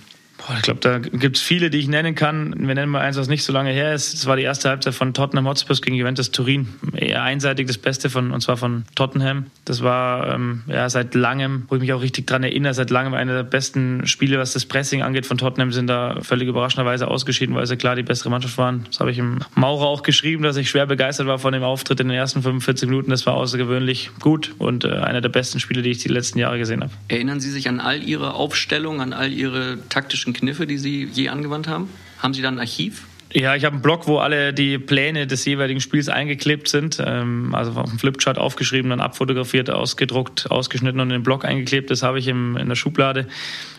Ich glaube, da gibt es viele, die ich nennen kann. Wir nennen mal eins, was nicht so lange her ist. Das war die erste Halbzeit von Tottenham Hotspurs gegen Juventus Turin. Eher einseitig das Beste von, und zwar von Tottenham. Das war ähm, ja seit langem, wo ich mich auch richtig dran erinnere, seit langem einer der besten Spiele, was das Pressing angeht von Tottenham, sind da völlig überraschenderweise ausgeschieden, weil sie klar die bessere Mannschaft waren. Das habe ich im Maurer auch geschrieben, dass ich schwer begeistert war von dem Auftritt in den ersten 45 Minuten. Das war außergewöhnlich gut und äh, einer der besten Spiele, die ich die letzten Jahre gesehen habe. Erinnern Sie sich an all Ihre Aufstellungen, an all Ihre taktischen Kniffe, die Sie je angewandt haben? Haben Sie da ein Archiv? Ja, ich habe einen Blog, wo alle die Pläne des jeweiligen Spiels eingeklebt sind. Ähm, also auf dem Flipchart aufgeschrieben, dann abfotografiert, ausgedruckt, ausgeschnitten und in den Blog eingeklebt. Das habe ich in der Schublade.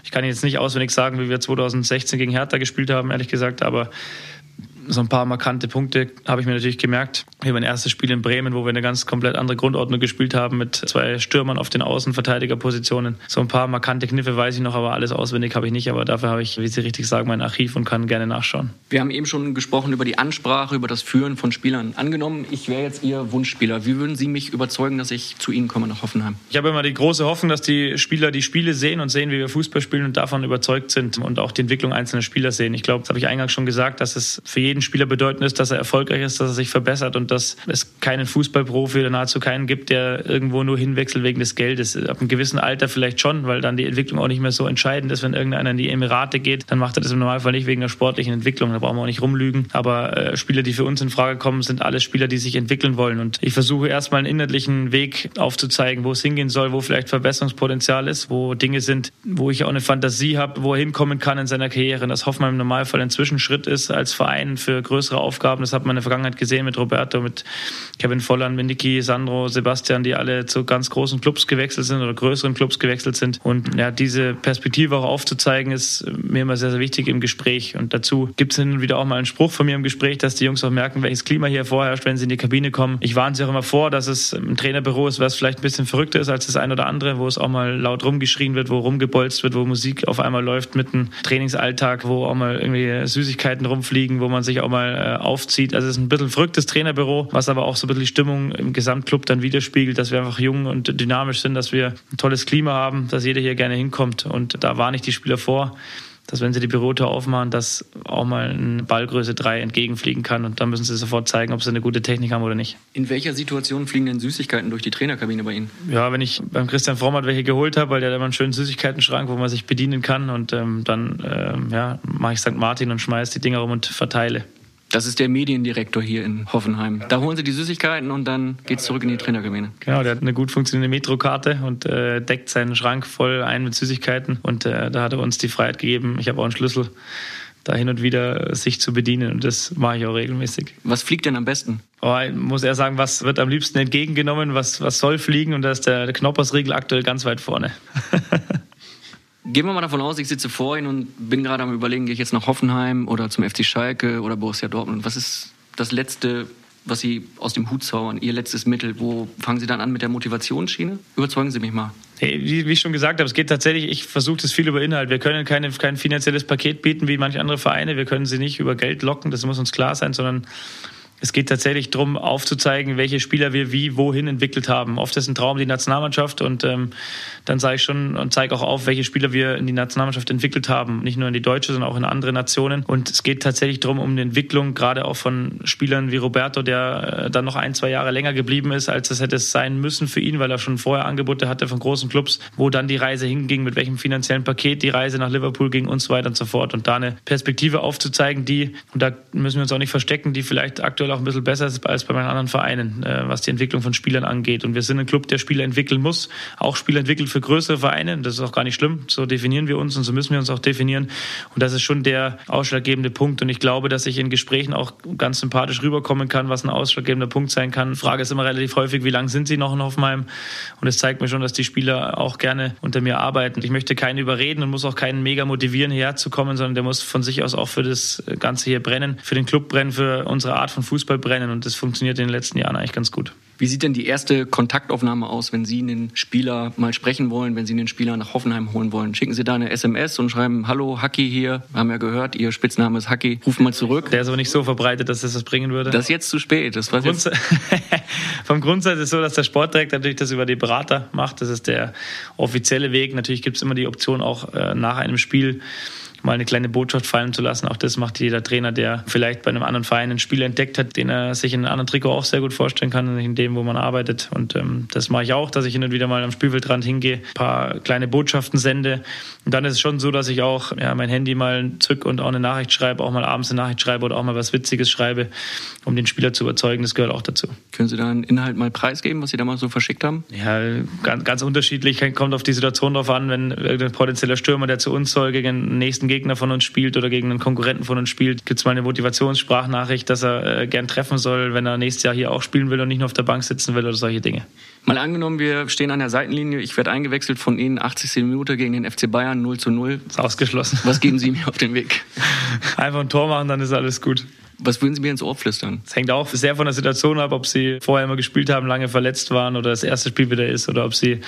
Ich kann jetzt nicht auswendig sagen, wie wir 2016 gegen Hertha gespielt haben, ehrlich gesagt, aber so ein paar markante Punkte habe ich mir natürlich gemerkt. Hier mein erstes Spiel in Bremen, wo wir eine ganz komplett andere Grundordnung gespielt haben mit zwei Stürmern auf den Außenverteidigerpositionen. So ein paar markante Kniffe weiß ich noch, aber alles auswendig habe ich nicht. Aber dafür habe ich, wie Sie richtig sagen, mein Archiv und kann gerne nachschauen. Wir haben eben schon gesprochen über die Ansprache, über das Führen von Spielern. Angenommen, ich wäre jetzt Ihr Wunschspieler. Wie würden Sie mich überzeugen, dass ich zu Ihnen komme nach Hoffenheim? Ich habe immer die große Hoffnung, dass die Spieler die Spiele sehen und sehen, wie wir Fußball spielen und davon überzeugt sind und auch die Entwicklung einzelner Spieler sehen. Ich glaube, das habe ich eingangs schon gesagt, dass es für jeden jedem Spieler bedeuten ist, dass er erfolgreich ist, dass er sich verbessert und dass es keinen Fußballprofi oder nahezu keinen gibt, der irgendwo nur hinwechselt wegen des Geldes. Ab einem gewissen Alter vielleicht schon, weil dann die Entwicklung auch nicht mehr so entscheidend ist. Wenn irgendeiner in die Emirate geht, dann macht er das im Normalfall nicht wegen der sportlichen Entwicklung. Da brauchen wir auch nicht rumlügen. Aber äh, Spieler, die für uns in Frage kommen, sind alles Spieler, die sich entwickeln wollen. Und ich versuche erstmal einen inhaltlichen Weg aufzuzeigen, wo es hingehen soll, wo vielleicht Verbesserungspotenzial ist, wo Dinge sind, wo ich auch eine Fantasie habe, wo er hinkommen kann in seiner Karriere. Und das Hoffenheim im Normalfall ein Zwischenschritt ist als Verein für größere Aufgaben. Das hat man in der Vergangenheit gesehen mit Roberto, mit Kevin Volland, mit Niki, Sandro, Sebastian, die alle zu ganz großen Clubs gewechselt sind oder größeren Clubs gewechselt sind. Und ja, diese Perspektive auch aufzuzeigen, ist mir immer sehr, sehr wichtig im Gespräch. Und dazu gibt es hin und wieder auch mal einen Spruch von mir im Gespräch, dass die Jungs auch merken, welches Klima hier vorherrscht, wenn sie in die Kabine kommen. Ich warne sie auch immer vor, dass es im Trainerbüro ist, was vielleicht ein bisschen verrückter ist als das ein oder andere, wo es auch mal laut rumgeschrien wird, wo rumgebolzt wird, wo Musik auf einmal läuft mitten Trainingsalltag, wo auch mal irgendwie Süßigkeiten rumfliegen, wo man sich auch mal äh, aufzieht. Also es ist ein bisschen verrücktes Trainerbüro, was aber auch so ein bisschen die Stimmung im Gesamtclub dann widerspiegelt, dass wir einfach jung und dynamisch sind, dass wir ein tolles Klima haben, dass jeder hier gerne hinkommt. Und da warne ich die Spieler vor, dass wenn sie die Bürotür aufmachen, dass auch mal eine Ballgröße 3 entgegenfliegen kann. Und dann müssen sie sofort zeigen, ob sie eine gute Technik haben oder nicht. In welcher Situation fliegen denn Süßigkeiten durch die Trainerkabine bei Ihnen? Ja, wenn ich beim Christian Frommert welche geholt habe, weil der hat immer einen schönen Süßigkeitenschrank, wo man sich bedienen kann. Und ähm, dann ähm, ja, mache ich St. Martin und schmeiße die Dinger rum und verteile. Das ist der Mediendirektor hier in Hoffenheim. Da holen sie die Süßigkeiten und dann geht's zurück in die Trainerkabine. Genau, der hat eine gut funktionierende Metrokarte und äh, deckt seinen Schrank voll ein mit Süßigkeiten. Und äh, da hat er uns die Freiheit gegeben. Ich habe auch einen Schlüssel, da hin und wieder sich zu bedienen. Und das mache ich auch regelmäßig. Was fliegt denn am besten? Oh, ich muss eher sagen, was wird am liebsten entgegengenommen, was, was soll fliegen? Und da ist der, der Knoppersriegel aktuell ganz weit vorne. Gehen wir mal davon aus, ich sitze vor Ihnen und bin gerade am Überlegen, gehe ich jetzt nach Hoffenheim oder zum FC Schalke oder Borussia Dortmund. Was ist das Letzte, was Sie aus dem Hut zaubern, Ihr letztes Mittel? Wo fangen Sie dann an mit der Motivationsschiene? Überzeugen Sie mich mal. Hey, wie, ich schon gesagt habe, es geht tatsächlich, ich versuche das viel über Inhalt. Wir können keine, kein finanzielles Paket bieten wie manche andere Vereine. Wir können sie nicht über Geld locken, das muss uns klar sein, sondern es geht tatsächlich darum, aufzuzeigen, welche Spieler wir wie, wohin entwickelt haben. Oft ist ein Traum die Nationalmannschaft und ähm, dann sage ich schon und zeige auch auf, welche Spieler wir in die Nationalmannschaft entwickelt haben. Nicht nur in die deutsche, sondern auch in andere Nationen. Und es geht tatsächlich darum, um die Entwicklung, gerade auch von Spielern wie Roberto, der äh, dann noch ein, zwei Jahre länger geblieben ist, als es hätte sein müssen für ihn, weil er schon vorher Angebote hatte von großen Clubs, wo dann die Reise hinging, mit welchem finanziellen Paket die Reise nach Liverpool ging und so weiter und so fort. Und da eine Perspektive aufzuzeigen, die, und da müssen wir uns auch nicht verstecken, die vielleicht aktuell auch ein bisschen besser als bei meinen anderen Vereinen, äh, was die Entwicklung von Spielern angeht. Und wir sind ein Club, der Spieler entwickeln muss, auch Spieler entwickelt für größere Vereine. Das ist auch gar nicht schlimm. So definieren wir uns und so müssen wir uns auch definieren. Und das ist schon der ausschlaggebende Punkt. Und ich glaube, dass ich in Gesprächen auch ganz sympathisch rüberkommen kann, was ein ausschlaggebender Punkt sein kann. Die Frage ist immer relativ häufig, wie lange sind sie noch in Hoffenheim? Und es zeigt mir schon, dass die Spieler auch gerne unter mir arbeiten. Ich möchte keinen überreden und muss auch keinen mega motivieren, hierher zu kommen, sondern der muss von sich aus auch für das Ganze hier brennen, für den Club brennen, für unsere Art von Fußball brennen brennen und das funktioniert in den letzten Jahren eigentlich ganz gut. Wie sieht denn die erste Kontaktaufnahme aus, wenn Sie einen Spieler mal sprechen wollen, wenn Sie einen Spieler nach Hoffenheim holen wollen? Schicken Sie da eine SMS und schreiben, hallo, Hacki hier, wir haben ja gehört, Ihr Spitzname ist Hacki, rufen mal zurück. Der ist aber nicht so verbreitet, dass das was bringen würde. Das ist jetzt zu spät. Das Vom, Grundsatz, Vom Grundsatz ist es so, dass der Sportdirektor natürlich das über die Berater macht. Das ist der offizielle Weg. Natürlich gibt es immer die Option, auch äh, nach einem Spiel mal eine kleine Botschaft fallen zu lassen. Auch das macht jeder Trainer, der vielleicht bei einem anderen Verein einen Spieler entdeckt hat, den er sich in einem anderen Trikot auch sehr gut vorstellen kann, in dem, wo man arbeitet. Und ähm, das mache ich auch, dass ich hin und wieder mal am Spielfeldrand hingehe, ein paar kleine Botschaften sende. Und dann ist es schon so, dass ich auch ja, mein Handy mal zück und auch eine Nachricht schreibe, auch mal abends eine Nachricht schreibe oder auch mal was Witziges schreibe, um den Spieler zu überzeugen. Das gehört auch dazu. Können Sie da einen Inhalt mal preisgeben, was Sie da mal so verschickt haben? Ja, ganz, ganz unterschiedlich. Kommt auf die Situation drauf an, wenn ein potenzieller Stürmer, der zu uns soll, gegen den nächsten Gegner von uns spielt oder gegen einen Konkurrenten von uns spielt, gibt es mal eine Motivationssprachnachricht, dass er äh, gern treffen soll, wenn er nächstes Jahr hier auch spielen will und nicht nur auf der Bank sitzen will oder solche Dinge. Mal angenommen, wir stehen an der Seitenlinie, ich werde eingewechselt von Ihnen 80. Minute gegen den FC Bayern 0 zu 0. Ist ausgeschlossen. Was geben Sie mir auf den Weg? Einfach ein Tor machen, dann ist alles gut. Was würden Sie mir ins Ohr flüstern? Es hängt auch sehr von der Situation ab, ob Sie vorher immer gespielt haben, lange verletzt waren oder das erste Spiel wieder ist oder ob Sie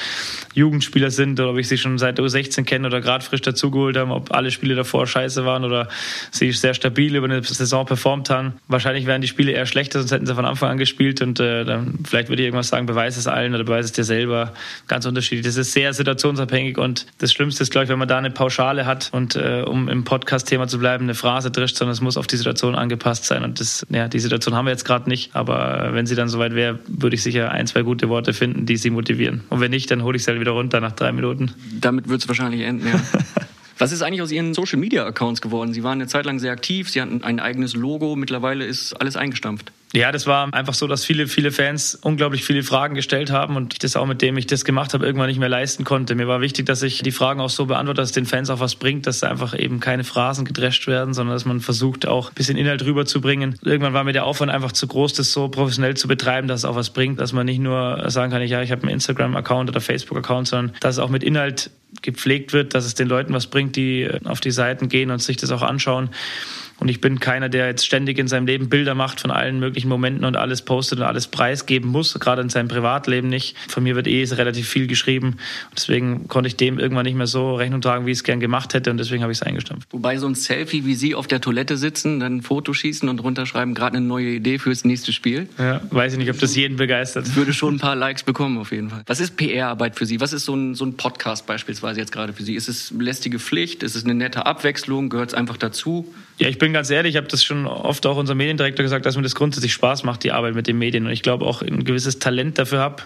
Jugendspieler sind oder ob ich Sie schon seit U16 kenne oder gerade frisch dazugeholt haben, ob alle Spiele davor scheiße waren oder Sie sehr stabil über eine Saison performt haben. Wahrscheinlich wären die Spiele eher schlechter, sonst hätten Sie von Anfang an gespielt und äh, dann vielleicht würde ich irgendwas sagen, beweis es allen oder beweise es dir selber. Ganz unterschiedlich. Das ist sehr situationsabhängig und das Schlimmste ist, glaube ich, wenn man da eine Pauschale hat und äh, um im Podcast-Thema zu bleiben, eine Phrase drischt, sondern es muss auf die Situation angepasst sein. Und das, ja, die Situation haben wir jetzt gerade nicht, aber wenn sie dann soweit wäre, würde ich sicher ein, zwei gute Worte finden, die sie motivieren. Und wenn nicht, dann hole ich sie halt wieder runter nach drei Minuten. Damit wird es wahrscheinlich enden, ja. Was ist eigentlich aus Ihren Social Media Accounts geworden? Sie waren eine Zeit lang sehr aktiv, Sie hatten ein eigenes Logo, mittlerweile ist alles eingestampft. Ja, das war einfach so, dass viele, viele Fans unglaublich viele Fragen gestellt haben und ich das auch mit dem ich das gemacht habe, irgendwann nicht mehr leisten konnte. Mir war wichtig, dass ich die Fragen auch so beantworte, dass es den Fans auch was bringt, dass einfach eben keine Phrasen gedrescht werden, sondern dass man versucht, auch ein bisschen Inhalt rüberzubringen. Irgendwann war mir der Aufwand einfach zu groß, das so professionell zu betreiben, dass es auch was bringt, dass man nicht nur sagen kann, ja, ich habe einen Instagram-Account oder Facebook-Account, sondern dass es auch mit Inhalt gepflegt wird, dass es den Leuten was bringt, die auf die Seiten gehen und sich das auch anschauen. Und ich bin keiner, der jetzt ständig in seinem Leben Bilder macht von allen möglichen Momenten und alles postet und alles preisgeben muss, gerade in seinem Privatleben nicht. Von mir wird eh relativ viel geschrieben. Deswegen konnte ich dem irgendwann nicht mehr so Rechnung tragen, wie ich es gern gemacht hätte. Und deswegen habe ich es eingestampft. Wobei so ein Selfie, wie Sie auf der Toilette sitzen, dann ein Foto schießen und runterschreiben, gerade eine neue Idee fürs nächste Spiel. Ja, weiß ich nicht, ob das jeden begeistert. Würde schon ein paar Likes bekommen, auf jeden Fall. Was ist PR-Arbeit für Sie? Was ist so ein, so ein Podcast beispielsweise jetzt gerade für Sie? Ist es lästige Pflicht? Ist es eine nette Abwechslung? Gehört es einfach dazu? Ja, ich bin ganz ehrlich, ich habe das schon oft auch unserem Mediendirektor gesagt, dass mir das grundsätzlich Spaß macht, die Arbeit mit den Medien. Und ich glaube auch ein gewisses Talent dafür habe.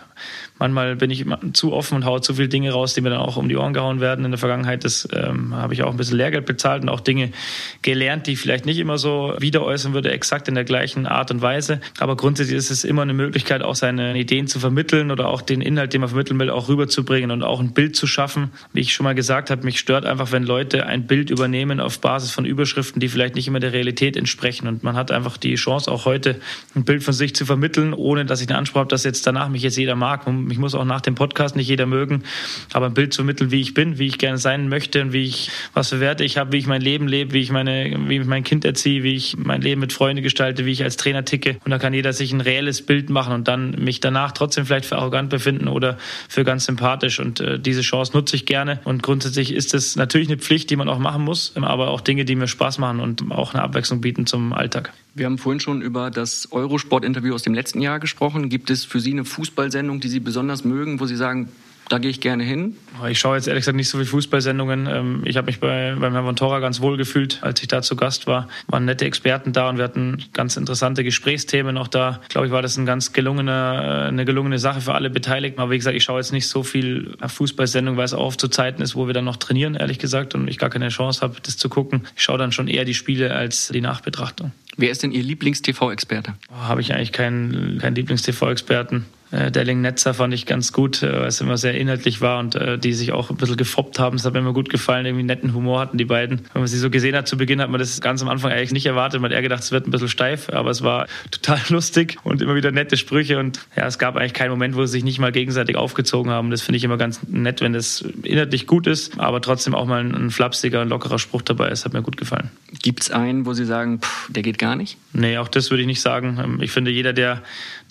Manchmal bin ich zu offen und haue zu viele Dinge raus, die mir dann auch um die Ohren gehauen werden. In der Vergangenheit das, ähm, habe ich auch ein bisschen Lehrgeld bezahlt und auch Dinge gelernt, die ich vielleicht nicht immer so wieder äußern würde, exakt in der gleichen Art und Weise. Aber grundsätzlich ist es immer eine Möglichkeit, auch seine Ideen zu vermitteln oder auch den Inhalt, den man vermitteln will, auch rüberzubringen und auch ein Bild zu schaffen. Wie ich schon mal gesagt habe, mich stört einfach, wenn Leute ein Bild übernehmen auf Basis von Überschriften, die vielleicht nicht immer der Realität entsprechen. Und man hat einfach die Chance, auch heute ein Bild von sich zu vermitteln, ohne dass ich den Anspruch habe, dass jetzt danach mich jetzt jeder mag. Mich muss auch nach dem Podcast nicht jeder mögen, aber ein Bild zu vermitteln, wie ich bin, wie ich gerne sein möchte und wie ich, was für Werte ich habe, wie ich mein Leben lebe, wie ich meine, wie ich mein Kind erziehe, wie ich mein Leben mit Freunden gestalte, wie ich als Trainer ticke. Und da kann jeder sich ein reelles Bild machen und dann mich danach trotzdem vielleicht für arrogant befinden oder für ganz sympathisch. Und äh, diese Chance nutze ich gerne. Und grundsätzlich ist es natürlich eine Pflicht, die man auch machen muss, aber auch Dinge, die mir Spaß machen und auch eine Abwechslung bieten zum Alltag. Wir haben vorhin schon über das Eurosport-Interview aus dem letzten Jahr gesprochen. Gibt es für Sie eine Fußballsendung, die Sie besonders mögen, wo Sie sagen, da gehe ich gerne hin. Ich schaue jetzt ehrlich gesagt nicht so viele Fußballsendungen. Ähm, ich habe mich bei, beim Herrn von Tora ganz wohl gefühlt, als ich da zu Gast war. Waren nette Experten da und wir hatten ganz interessante Gesprächsthemen auch da. Ich glaube, ich war das ein ganz gelungener, äh, eine gelungene Sache für alle Beteiligten. Aber wie gesagt, ich schaue jetzt nicht so viel Fußballsendungen, weil es auch oft zu Zeiten ist, wo wir dann noch trainieren, ehrlich gesagt, und ich gar keine Chance habe, das zu gucken. Ich schaue dann schon eher die Spiele als die Nachbetrachtung. Wer ist denn Ihr Lieblings-TV-Experte? Oh, habe ich eigentlich keinen, keinen Lieblings-TV-Experten. Äh, Delling Netzer fand ich ganz gut, äh, weil es immer sehr inhaltlich war und äh, die sich auch ein bisschen gefoppt haben. Das hat mir immer gut gefallen, irgendwie netten Humor hatten die beiden. Wenn man sie so gesehen hat zu Beginn, hat man das ganz am Anfang eigentlich nicht erwartet. Man hat eher gedacht, es wird ein bisschen steif, aber es war total lustig und immer wieder nette Sprüche und ja, es gab eigentlich keinen Moment, wo sie sich nicht mal gegenseitig aufgezogen haben. Das finde ich immer ganz nett, wenn das inhaltlich gut ist, aber trotzdem auch mal ein, ein flapsiger, lockerer Spruch dabei ist. Hat mir gut gefallen. Gibt es einen, wo Sie sagen, pff, der geht gar nicht? Nee, auch das würde ich nicht sagen. Ähm, ich finde, jeder, der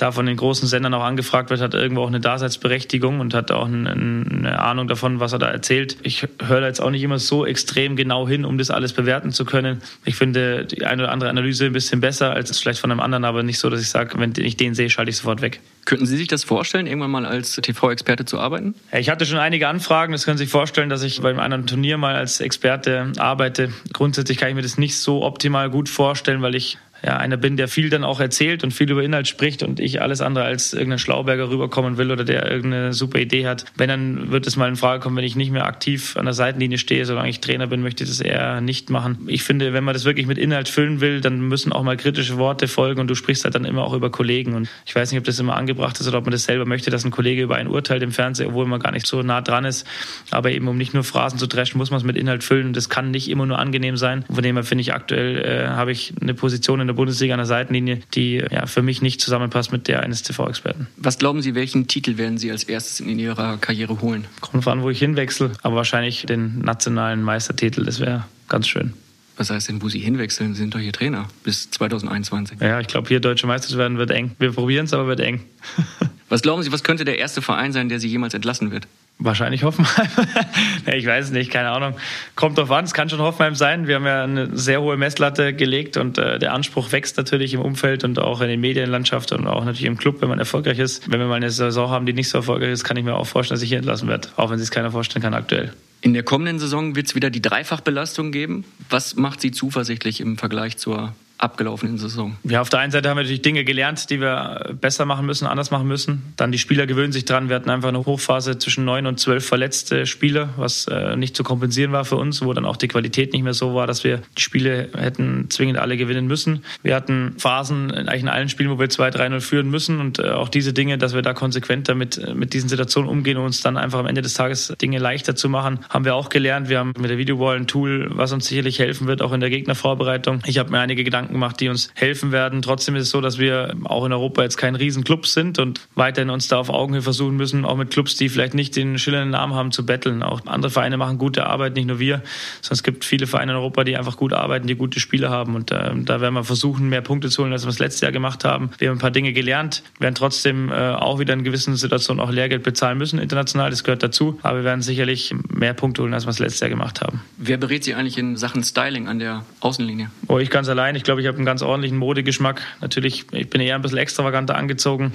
da von den großen Sendern auch angefragt wird, hat irgendwo auch eine Daseinsberechtigung und hat auch eine Ahnung davon, was er da erzählt. Ich höre da jetzt auch nicht immer so extrem genau hin, um das alles bewerten zu können. Ich finde die eine oder andere Analyse ein bisschen besser als vielleicht von einem anderen, aber nicht so, dass ich sage, wenn ich den sehe, schalte ich sofort weg. Könnten Sie sich das vorstellen, irgendwann mal als TV-Experte zu arbeiten? Ich hatte schon einige Anfragen. Das können Sie sich vorstellen, dass ich beim anderen Turnier mal als Experte arbeite. Grundsätzlich kann ich mir das nicht so optimal gut vorstellen, weil ich ja, einer bin, der viel dann auch erzählt und viel über Inhalt spricht und ich alles andere als irgendein Schlauberger rüberkommen will oder der irgendeine super Idee hat. Wenn, dann wird es mal in Frage kommen, wenn ich nicht mehr aktiv an der Seitenlinie stehe, solange ich Trainer bin, möchte ich das eher nicht machen. Ich finde, wenn man das wirklich mit Inhalt füllen will, dann müssen auch mal kritische Worte folgen und du sprichst halt dann immer auch über Kollegen und ich weiß nicht, ob das immer angebracht ist oder ob man das selber möchte, dass ein Kollege über ein Urteil im Fernsehen, obwohl man gar nicht so nah dran ist, aber eben um nicht nur Phrasen zu dreschen, muss man es mit Inhalt füllen. Das kann nicht immer nur angenehm sein. Von dem her finde ich aktuell, äh, habe ich eine Position in der Bundesliga an der Seitenlinie, die ja, für mich nicht zusammenpasst mit der eines TV-Experten. Was glauben Sie, welchen Titel werden Sie als erstes in Ihrer Karriere holen? Kommt an, wo ich hinwechsel, aber wahrscheinlich den nationalen Meistertitel, das wäre ganz schön. Was heißt denn, wo Sie hinwechseln? Sie sind doch hier Trainer bis 2021. Ja, ich glaube, hier deutsche Meister zu werden wird eng. Wir probieren es, aber wird eng. was glauben Sie, was könnte der erste Verein sein, der Sie jemals entlassen wird? Wahrscheinlich Hoffenheim. ich weiß es nicht, keine Ahnung. Kommt drauf an, es kann schon Hoffenheim sein. Wir haben ja eine sehr hohe Messlatte gelegt und äh, der Anspruch wächst natürlich im Umfeld und auch in den Medienlandschaft und auch natürlich im Club, wenn man erfolgreich ist. Wenn wir mal eine Saison haben, die nicht so erfolgreich ist, kann ich mir auch vorstellen, dass ich hier entlassen werde, auch wenn sich keiner vorstellen kann aktuell. In der kommenden Saison wird es wieder die Dreifachbelastung geben. Was macht Sie zuversichtlich im Vergleich zur abgelaufenen Saison? Ja, auf der einen Seite haben wir natürlich Dinge gelernt, die wir besser machen müssen, anders machen müssen. Dann die Spieler gewöhnen sich dran. Wir hatten einfach eine Hochphase zwischen neun und zwölf verletzte Spieler, was äh, nicht zu kompensieren war für uns, wo dann auch die Qualität nicht mehr so war, dass wir die Spiele hätten zwingend alle gewinnen müssen. Wir hatten Phasen eigentlich in allen Spielen, wo wir 2-3-0 führen müssen und äh, auch diese Dinge, dass wir da konsequent damit äh, mit diesen Situationen umgehen und uns dann einfach am Ende des Tages Dinge leichter zu machen, haben wir auch gelernt. Wir haben mit der Videowall ein Tool, was uns sicherlich helfen wird, auch in der Gegnervorbereitung. Ich habe mir einige Gedanken Gedanken gemacht, die uns helfen werden. Trotzdem ist es so, dass wir auch in Europa jetzt kein Riesenclub sind und weiterhin uns da auf Augenhöhe versuchen müssen, auch mit Clubs, die vielleicht nicht den schillernden Namen haben, zu betteln. Auch andere Vereine machen gute Arbeit, nicht nur wir, sondern es gibt viele Vereine in Europa, die einfach gut arbeiten, die gute Spiele haben. Und äh, da werden wir versuchen, mehr Punkte zu holen, als wir das letzte Jahr gemacht haben. Wir haben ein paar Dinge gelernt, werden trotzdem äh, auch wieder in gewissen Situationen auch Lehrgeld bezahlen müssen, international, das gehört dazu. Aber wir werden sicherlich mehr Punkte holen, als wir das letzte Jahr gemacht haben. Wer berät Sie eigentlich in Sachen Styling an der Außenlinie? Oh, ich ganz allein. Ich glaube, ich habe einen ganz ordentlichen Modegeschmack. Natürlich, ich bin eher ein bisschen extravaganter angezogen.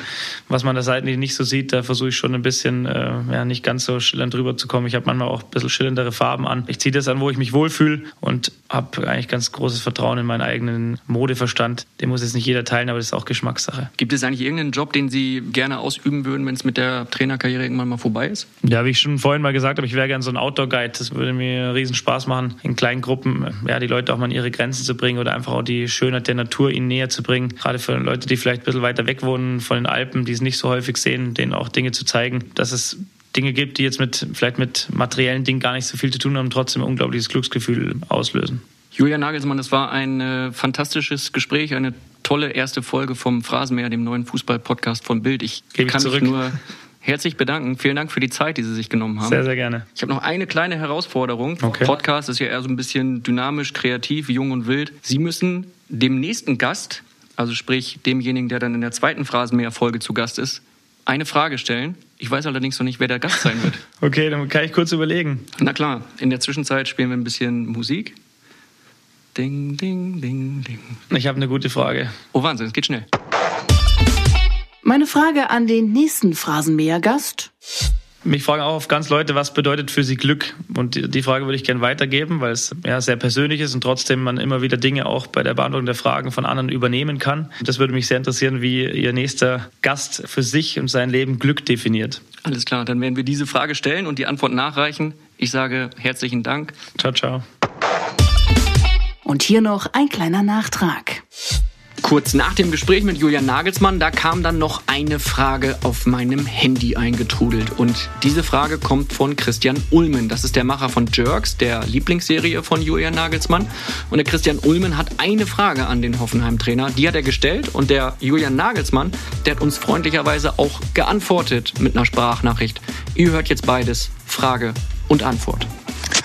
Was man da seitlich nicht so sieht, da versuche ich schon ein bisschen, äh, ja, nicht ganz so schillernd drüber zu kommen. Ich habe manchmal auch ein bisschen schillerndere Farben an. Ich ziehe das an, wo ich mich wohlfühle und habe eigentlich ganz großes Vertrauen in meinen eigenen Modeverstand. Den muss jetzt nicht jeder teilen, aber das ist auch Geschmackssache. Gibt es eigentlich irgendeinen Job, den Sie gerne ausüben würden, wenn es mit der Trainerkarriere irgendwann mal vorbei ist? Ja, wie ich schon vorhin mal gesagt habe, ich wäre gerne so ein Outdoor-Guide. Das würde mir riesen Spaß machen, in kleinen Gruppen ja, die Leute auch mal an ihre Grenzen zu bringen oder einfach auch die Schönheit der Natur ihnen näher zu bringen. Gerade für Leute, die vielleicht ein bisschen weiter weg wohnen von den Alpen, die es nicht so häufig sehen, denen auch Dinge zu zeigen, dass es Dinge gibt, die jetzt mit vielleicht mit materiellen Dingen gar nicht so viel zu tun haben, trotzdem ein unglaubliches Glücksgefühl auslösen. Julian Nagelsmann, das war ein äh, fantastisches Gespräch, eine tolle erste Folge vom Phrasenmäher, dem neuen Fußball-Podcast von Bild. Ich Gebe kann ich mich nur herzlich bedanken. Vielen Dank für die Zeit, die Sie sich genommen haben. Sehr, sehr gerne. Ich habe noch eine kleine Herausforderung. Okay. Podcast ist ja eher so ein bisschen dynamisch, kreativ, jung und wild. Sie müssen dem nächsten Gast, also sprich demjenigen, der dann in der zweiten Phrasenmäher-Folge zu Gast ist, eine Frage stellen. Ich weiß allerdings noch nicht, wer der Gast sein wird. Okay, dann kann ich kurz überlegen. Na klar, in der Zwischenzeit spielen wir ein bisschen Musik. Ding, ding, ding, ding. Ich habe eine gute Frage. Oh Wahnsinn, es geht schnell. Meine Frage an den nächsten Phrasenmäher-Gast. Mich fragen auch oft ganz Leute, was bedeutet für sie Glück? Und die Frage würde ich gerne weitergeben, weil es ja sehr persönlich ist und trotzdem man immer wieder Dinge auch bei der Beantwortung der Fragen von anderen übernehmen kann. Das würde mich sehr interessieren, wie Ihr nächster Gast für sich und sein Leben Glück definiert. Alles klar, dann werden wir diese Frage stellen und die Antwort nachreichen. Ich sage herzlichen Dank. Ciao, ciao. Und hier noch ein kleiner Nachtrag. Kurz nach dem Gespräch mit Julian Nagelsmann, da kam dann noch eine Frage auf meinem Handy eingetrudelt. Und diese Frage kommt von Christian Ulmen. Das ist der Macher von Jerks, der Lieblingsserie von Julian Nagelsmann. Und der Christian Ulmen hat eine Frage an den Hoffenheim-Trainer. Die hat er gestellt. Und der Julian Nagelsmann, der hat uns freundlicherweise auch geantwortet mit einer Sprachnachricht. Ihr hört jetzt beides. Frage und Antwort.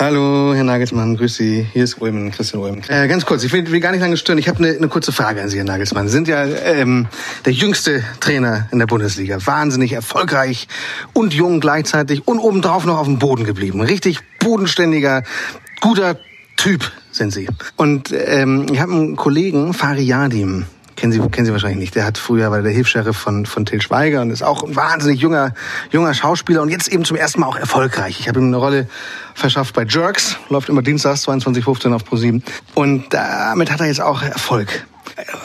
Hallo, Herr Nagelsmann, grüß Sie. Hier ist Ulmen, Christian Ulmen. Äh, ganz kurz, ich will, will gar nicht lange stören. Ich habe eine, eine kurze Frage an Sie, Herr Nagelsmann. Sie sind ja ähm, der jüngste Trainer in der Bundesliga. Wahnsinnig erfolgreich und jung gleichzeitig und obendrauf noch auf dem Boden geblieben. Richtig bodenständiger, guter Typ sind Sie. Und ähm, ich habe einen Kollegen, Fari Yadim, kennen Sie, kennen Sie wahrscheinlich nicht. Der hat früher war der Hilfs-Sheriff von, von Til Schweiger und ist auch ein wahnsinnig junger, junger Schauspieler und jetzt eben zum ersten Mal auch erfolgreich. Ich habe ihm eine Rolle verschafft bei Jerks, läuft immer dienstags 22.15 auf ProSieben und damit hat er jetzt auch Erfolg.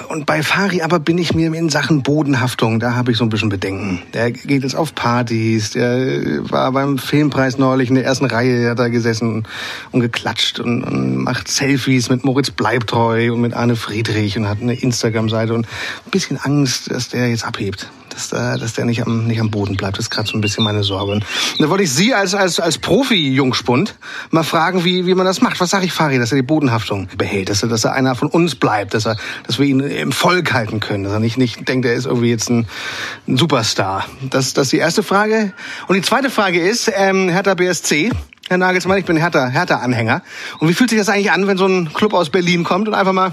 Und bei Fari aber bin ich mir in Sachen Bodenhaftung, da habe ich so ein bisschen Bedenken. Der geht jetzt auf Partys, der war beim Filmpreis neulich in der ersten Reihe, hat da gesessen und geklatscht und, und macht Selfies mit Moritz Bleibtreu und mit Arne Friedrich und hat eine Instagram-Seite und ein bisschen Angst, dass der jetzt abhebt dass, da, dass der nicht am, nicht am Boden bleibt. Das ist gerade so ein bisschen meine Sorge. Und da wollte ich Sie als, als, als Profi-Jungspund mal fragen, wie, wie man das macht. Was sage ich Fari, dass er die Bodenhaftung behält, dass er, dass er einer von uns bleibt, dass, er, dass wir ihn im Volk halten können, dass er nicht, nicht denkt, er ist irgendwie jetzt ein, ein Superstar. Das, das ist die erste Frage. Und die zweite Frage ist, ähm, Hertha BSC, Herr Nagelsmann, ich bin Hertha, Hertha-Anhänger. Und wie fühlt sich das eigentlich an, wenn so ein Club aus Berlin kommt und einfach mal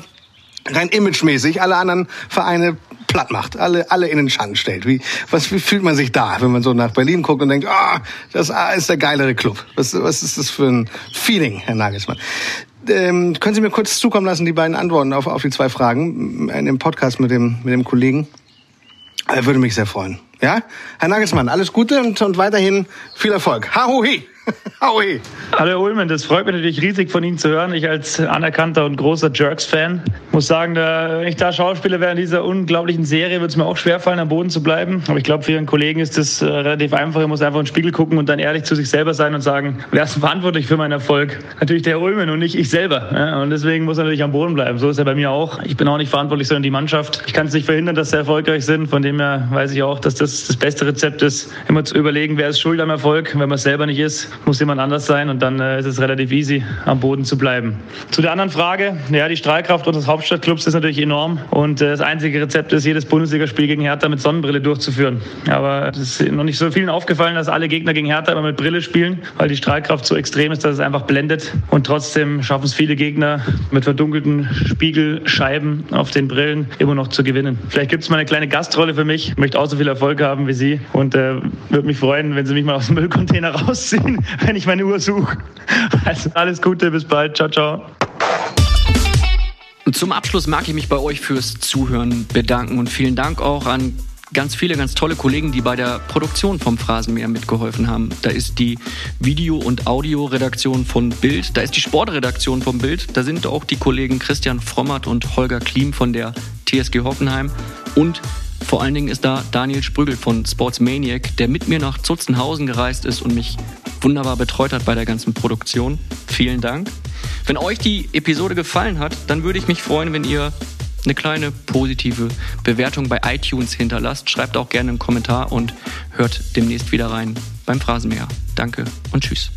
rein imagemäßig alle anderen Vereine platt macht, alle, alle in den Schatten stellt. Wie, was, wie fühlt man sich da, wenn man so nach Berlin guckt und denkt, ah, oh, das ist der geilere Club. Was, was ist das für ein Feeling, Herr Nagelsmann? Ähm, können Sie mir kurz zukommen lassen, die beiden Antworten auf, auf die zwei Fragen in dem Podcast mit dem, mit dem Kollegen? Er würde mich sehr freuen. Ja? Herr Nagelsmann, alles Gute und, und weiterhin viel Erfolg. Hahui! Aui. Hallo Ulmen, das freut mich natürlich riesig von Ihnen zu hören. Ich als anerkannter und großer Jerks-Fan muss sagen, wenn ich da Schauspieler wäre in dieser unglaublichen Serie, würde es mir auch schwerfallen, am Boden zu bleiben. Aber ich glaube, für Ihren Kollegen ist das äh, relativ einfach. Er muss einfach in den Spiegel gucken und dann ehrlich zu sich selber sein und sagen, wer ist verantwortlich für meinen Erfolg? Natürlich der Ulmen und nicht ich selber. Ja? Und deswegen muss er natürlich am Boden bleiben. So ist er bei mir auch. Ich bin auch nicht verantwortlich, sondern die Mannschaft. Ich kann es nicht verhindern, dass sie erfolgreich sind. Von dem her weiß ich auch, dass das das beste Rezept ist, immer zu überlegen, wer ist schuld am Erfolg. Wenn man es selber nicht ist, muss jemand anders sein und dann äh, ist es relativ easy, am Boden zu bleiben. Zu der anderen Frage, ja, die Strahlkraft unseres Hauptstadtclubs ist natürlich enorm und äh, das einzige Rezept ist, jedes Bundesligaspiel gegen Hertha mit Sonnenbrille durchzuführen. Aber es ist noch nicht so vielen aufgefallen, dass alle Gegner gegen Hertha immer mit Brille spielen, weil die Strahlkraft so extrem ist, dass es einfach blendet und trotzdem schaffen es viele Gegner mit verdunkelten Spiegelscheiben auf den Brillen immer noch zu gewinnen. Vielleicht gibt es mal eine kleine Gastrolle für mich. Ich möchte auch so viel Erfolg haben wie Sie und äh, würde mich freuen, wenn Sie mich mal aus dem Müllcontainer rausziehen, wenn ich meine Uhr suche. Also alles Gute, bis bald. Ciao, ciao. Zum Abschluss mag ich mich bei euch fürs Zuhören bedanken und vielen Dank auch an ganz viele ganz tolle Kollegen, die bei der Produktion vom Phrasenmäher mitgeholfen haben. Da ist die Video- und Audioredaktion von Bild, da ist die Sportredaktion vom Bild, da sind auch die Kollegen Christian Frommert und Holger Klim von der TSG Hoffenheim und vor allen Dingen ist da Daniel Sprügel von Sportsmaniac, der mit mir nach Zutzenhausen gereist ist und mich wunderbar betreut hat bei der ganzen Produktion. Vielen Dank. Wenn euch die Episode gefallen hat, dann würde ich mich freuen, wenn ihr eine kleine positive Bewertung bei iTunes hinterlasst. Schreibt auch gerne einen Kommentar und hört demnächst wieder rein beim Phrasenmäher. Danke und tschüss.